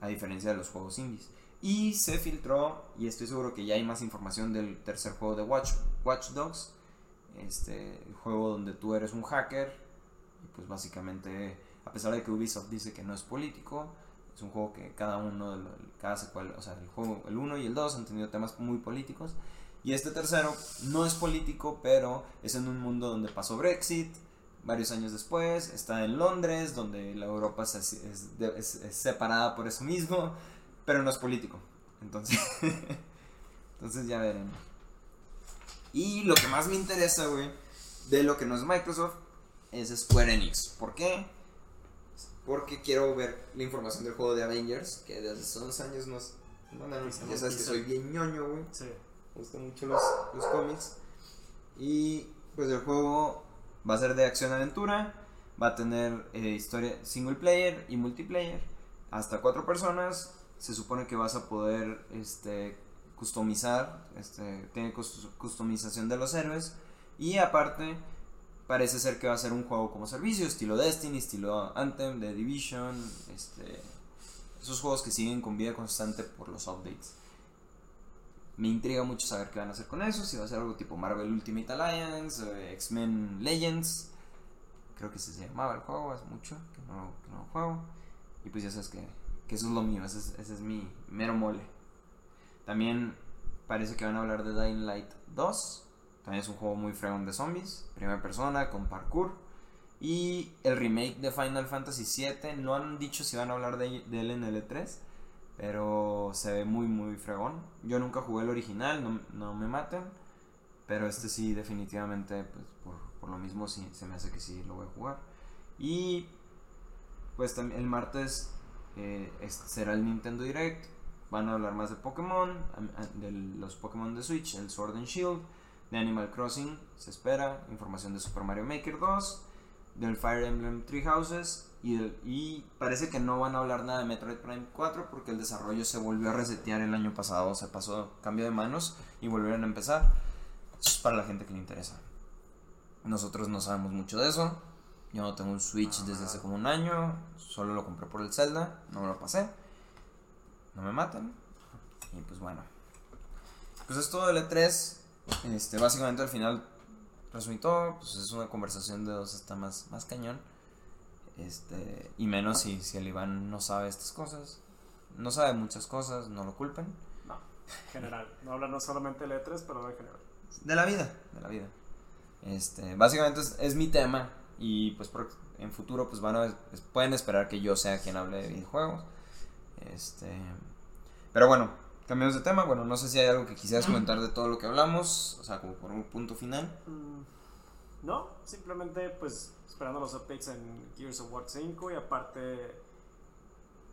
a diferencia de los juegos indies. Y se filtró, y estoy seguro que ya hay más información del tercer juego de Watch, Watch Dogs. Este el juego donde tú eres un hacker. Y pues básicamente, a pesar de que Ubisoft dice que no es político, es un juego que cada uno, de lo- cada secuela, o sea, el juego, el 1 y el 2 han tenido temas muy políticos. Y este tercero no es político, pero es en un mundo donde pasó Brexit, varios años después, está en Londres, donde la Europa es, es de- es- es separada por eso mismo, pero no es político. Entonces, entonces ya veremos. Y lo que más me interesa, güey, de lo que no es Microsoft, es Square Enix. ¿Por qué? Porque quiero ver la información del juego de Avengers, que desde hace unos años nos... No, no, no, ya sabes que soy bien ñoño, güey. Sí. Me gustan mucho los, los cómics. Y pues el juego va a ser de acción-aventura. Va a tener eh, historia single player y multiplayer. Hasta cuatro personas. Se supone que vas a poder este, customizar. Este, tiene cus- customización de los héroes. Y aparte, parece ser que va a ser un juego como servicio, estilo Destiny, estilo Anthem, The Division, este, esos juegos que siguen con vida constante por los updates. Me intriga mucho saber qué van a hacer con eso, si va a ser algo tipo Marvel Ultimate Alliance, X-Men Legends, creo que se llamaba el juego, hace mucho que no, que no juego. Y pues ya sabes que, eso es lo mío, ese es, es mi mero mole. También parece que van a hablar de Dying Light 2. También es un juego muy fregón de zombies, primera persona, con parkour. Y el remake de Final Fantasy VII, no han dicho si van a hablar de, de él en el E3, pero se ve muy, muy fregón. Yo nunca jugué el original, no, no me maten, pero este sí, definitivamente, pues por, por lo mismo se me hace que sí lo voy a jugar. Y pues también el martes eh, será el Nintendo Direct. Van a hablar más de Pokémon, de los Pokémon de Switch, el Sword and Shield, de Animal Crossing, se espera, información de Super Mario Maker 2, del Fire Emblem Three Houses y, y parece que no van a hablar nada de Metroid Prime 4 porque el desarrollo se volvió a resetear el año pasado, se pasó cambio de manos y volvieron a empezar. Eso es para la gente que le interesa. Nosotros no sabemos mucho de eso. Yo no tengo un Switch desde hace como un año. Solo lo compré por el Zelda. No me lo pasé. No me maten. Y pues bueno. Pues es todo el E3. Este, básicamente al final resumí. Pues es una conversación de dos está más, más cañón. Este, y menos si, si el Iván no sabe estas cosas. No sabe muchas cosas, no lo culpen. No, general. No habla no solamente de letras, pero de general. De la vida, de la vida. Este, básicamente es, es mi tema y pues por- en futuro pues van a es- pueden esperar que yo sea quien hable de videojuegos. Este, pero bueno, cambiamos de tema. Bueno, no sé si hay algo que quisieras comentar de todo lo que hablamos, o sea, como por un punto final. Mm, No, simplemente pues esperando los updates en Gears of War 5 y aparte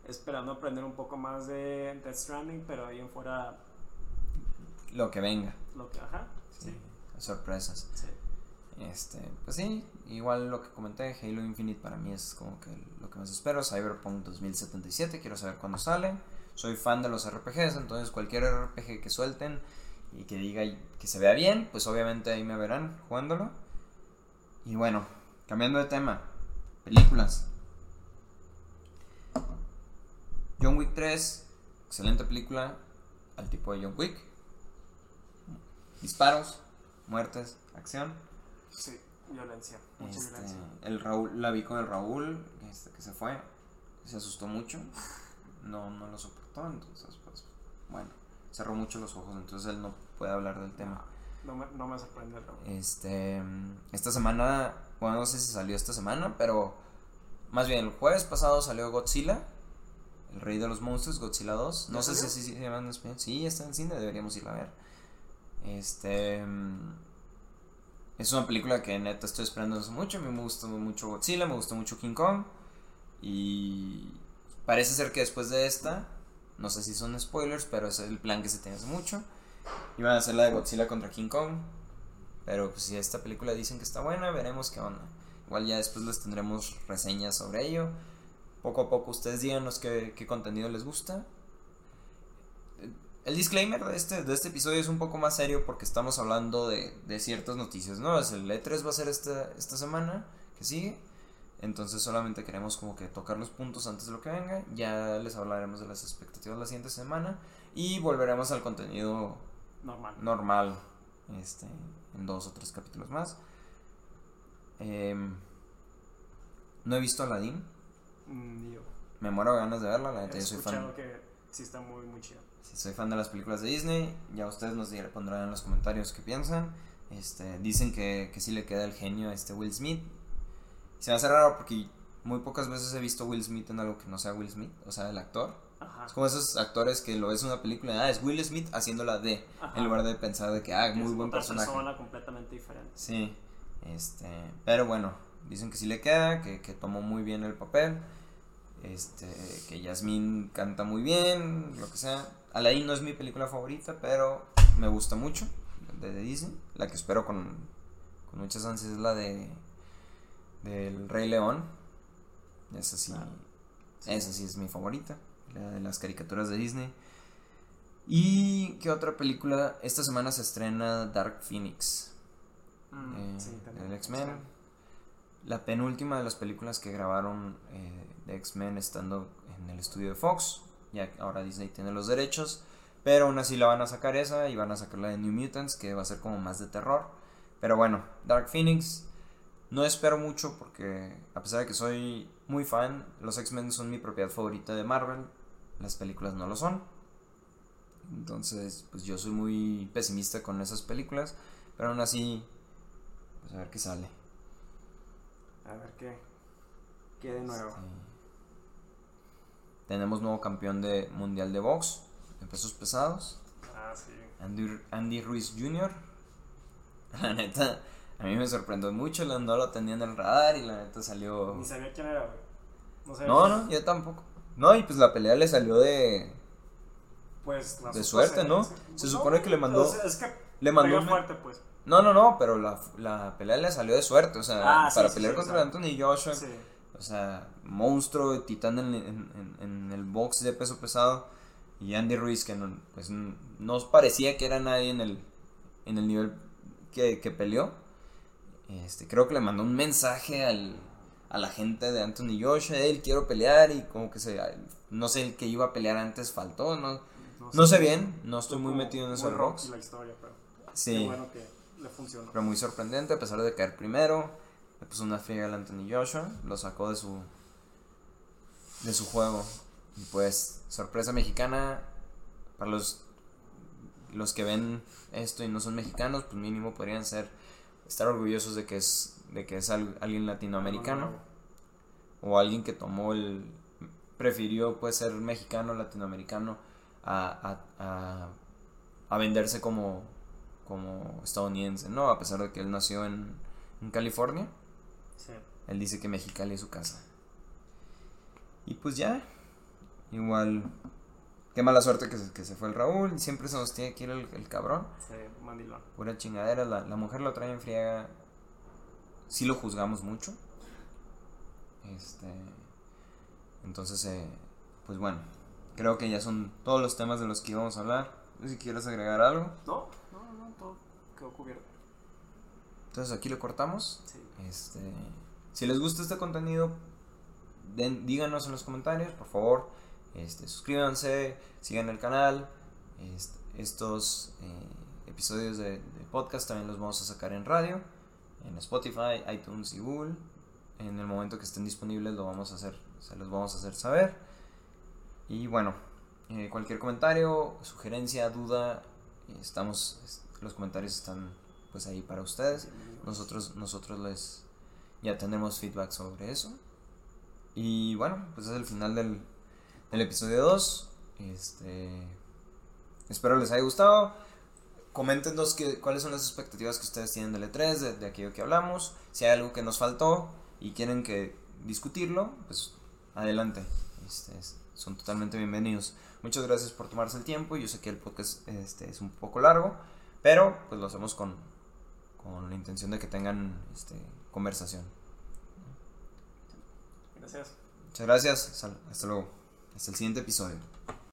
esperando aprender un poco más de Death Stranding, pero ahí en fuera Lo que venga. lo que, ajá, sí, Sorpresas. sí. Este, pues sí, igual lo que comenté, Halo Infinite para mí es como que lo que más espero, Cyberpunk 2077, quiero saber cuándo sale. Soy fan de los RPGs, entonces cualquier RPG que suelten y que diga que se vea bien, pues obviamente ahí me verán jugándolo. Y bueno, cambiando de tema, películas. John Wick 3, excelente película, al tipo de John Wick. Disparos, muertes, acción. Sí, violencia, mucha Este, violencia. el Raúl, la vi con el Raúl, este, que se fue, se asustó mucho, no, no lo soportó, entonces pues, bueno, cerró mucho los ojos, entonces él no puede hablar del tema. No me, no me sorprende, Este, esta semana, bueno, no sé si salió esta semana, pero más bien el jueves pasado salió Godzilla, el rey de los monstruos, Godzilla 2, no ¿Ya sé si salió? se llama en español, sí, está en cine, deberíamos ir a ver. Este, es una película que neta estoy esperando hace mucho, a mí me gustó mucho Godzilla, me gustó mucho King Kong, y parece ser que después de esta, no sé si son spoilers, pero es el plan que se tiene hace mucho. Iban a hacer la de Godzilla contra King Kong. Pero pues si esta película dicen que está buena, veremos qué onda. Igual ya después les tendremos reseñas sobre ello. Poco a poco ustedes díganos qué, contenido les gusta. El disclaimer de este, de este episodio es un poco más serio porque estamos hablando de, de ciertas noticias, ¿no? El E3 va a ser esta, esta semana que sigue. Entonces solamente queremos como que tocar los puntos antes de lo que venga. Ya les hablaremos de las expectativas la siguiente semana. Y volveremos al contenido normal. normal este, en dos o tres capítulos más. Em, no he visto Aladdin. Mm. Me muero de ganas de verla. La neta, yo soy fan. que sí está muy, muy chido. Si soy fan de las películas de Disney. Ya ustedes nos pondrán en los comentarios qué piensan. Este, dicen que, que sí le queda el genio a este Will Smith. Se me hace raro porque muy pocas veces he visto Will Smith en algo que no sea Will Smith, o sea, el actor. Ajá. Es como esos actores que lo ves en una película ah, es Will Smith haciéndola de, Ajá. en lugar de pensar de que, ah, Es muy buen otra personaje. persona completamente diferente. Sí, este, pero bueno, dicen que sí le queda, que, que tomó muy bien el papel, este, que Yasmín canta muy bien, lo que sea. Aladdin no es mi película favorita, pero me gusta mucho, de, Disney. La que espero con, con muchas ansias es la de del Rey León. Esa sí, Ah, esa sí es mi favorita, la de las caricaturas de Disney. ¿Y qué otra película? Esta semana se estrena Dark Phoenix Mm, eh, sí, X-Men. la penúltima de las películas que grabaron eh, de X-Men estando en el estudio de Fox. Ya ahora Disney tiene los derechos. Pero aún así la van a sacar esa y van a sacar la de New Mutants, que va a ser como más de terror. Pero bueno, Dark Phoenix. No espero mucho porque a pesar de que soy muy fan, los X-Men son mi propiedad favorita de Marvel. Las películas no lo son. Entonces, pues yo soy muy pesimista con esas películas. Pero aún así, pues a ver qué sale. A ver qué. ¿Qué de nuevo? Este, tenemos nuevo campeón de mundial de box en pesos pesados. Ah, sí. Andy, Andy Ruiz Jr. La neta, a mí me sorprendió mucho. No lo tenía en el radar y la neta salió. Ni sabía quién era, güey. No, sabía No, quién- no, yo tampoco. No, y pues la pelea le salió de. Pues la De suerte, ¿no? Se supone que le mandó- o sea, es que le mandó un- fuerte, pues. No, no, no, pero la, la pelea le salió de suerte. O sea, Ah, para sí, pelear sí, contra Anthony Joshua. Sí. O sea, monstruo, titán en, en- el box de peso pesado. Y Andy Ruiz, que no, pues, no parecía que era nadie en el, en el nivel que, que peleó. Este, creo que le mandó un mensaje al, a la gente de Anthony Joshua. Él quiero pelear y como que se... No sé, el que iba a pelear antes faltó. No, no sé bien, no estoy muy metido en eso muy del rocky box. la historia, pero Sí. qué bueno que le funcionó. Pero muy sorprendente, a pesar de caer primero. Le puso una friega al Anthony Joshua. Lo sacó de su. de su juego. Y pues, sorpresa mexicana. Para los. los que ven esto y no son mexicanos, pues mínimo podrían ser. estar orgullosos de que es. De que es al- alguien latinoamericano. O alguien que tomó el. prefirió pues ser mexicano, latinoamericano. a. a, a, a venderse como como estadounidense, ¿no? A pesar de que él nació en, en California, Sí. él dice que Mexicali es su casa. Y pues ya, igual, qué mala suerte que se, que se fue el Raúl, siempre se nos tiene que ir el, el cabrón, Sí, mandilón. pura chingadera, la, la mujer lo trae en friega, sí lo juzgamos mucho, este, entonces, eh, pues bueno, creo que ya son todos los temas de los que íbamos a hablar, si quieres agregar algo, No, no, no, todo quedó cubierto. entonces aquí lo cortamos. Sí. Este, si les gusta este contenido, den- díganos en los comentarios, por favor. Este, suscríbanse, sigan el canal. Est- estos eh, episodios de, de podcast también los vamos a sacar en radio, en Spotify, iTunes y Google. En el momento que estén disponibles lo vamos a hacer, se los vamos a hacer saber. Y bueno, eh, cualquier comentario, sugerencia, duda, estamos, es- los comentarios están pues ahí para ustedes. Nosotros, nosotros les ya tenemos feedback sobre eso. Y bueno, pues es el final del, del episodio 2. Este, espero les haya gustado. Coméntenos que, cuáles son las expectativas que ustedes tienen del E3, de, de aquello que hablamos. Si hay algo que nos faltó y quieren que discutirlo, pues adelante. Este, es- son totalmente bienvenidos. Muchas gracias por tomarse el tiempo. Yo sé que el podcast este, es un poco largo, pero pues lo hacemos con, con la intención de que tengan este, conversación. Gracias. Muchas gracias. Hasta luego. Hasta el siguiente episodio.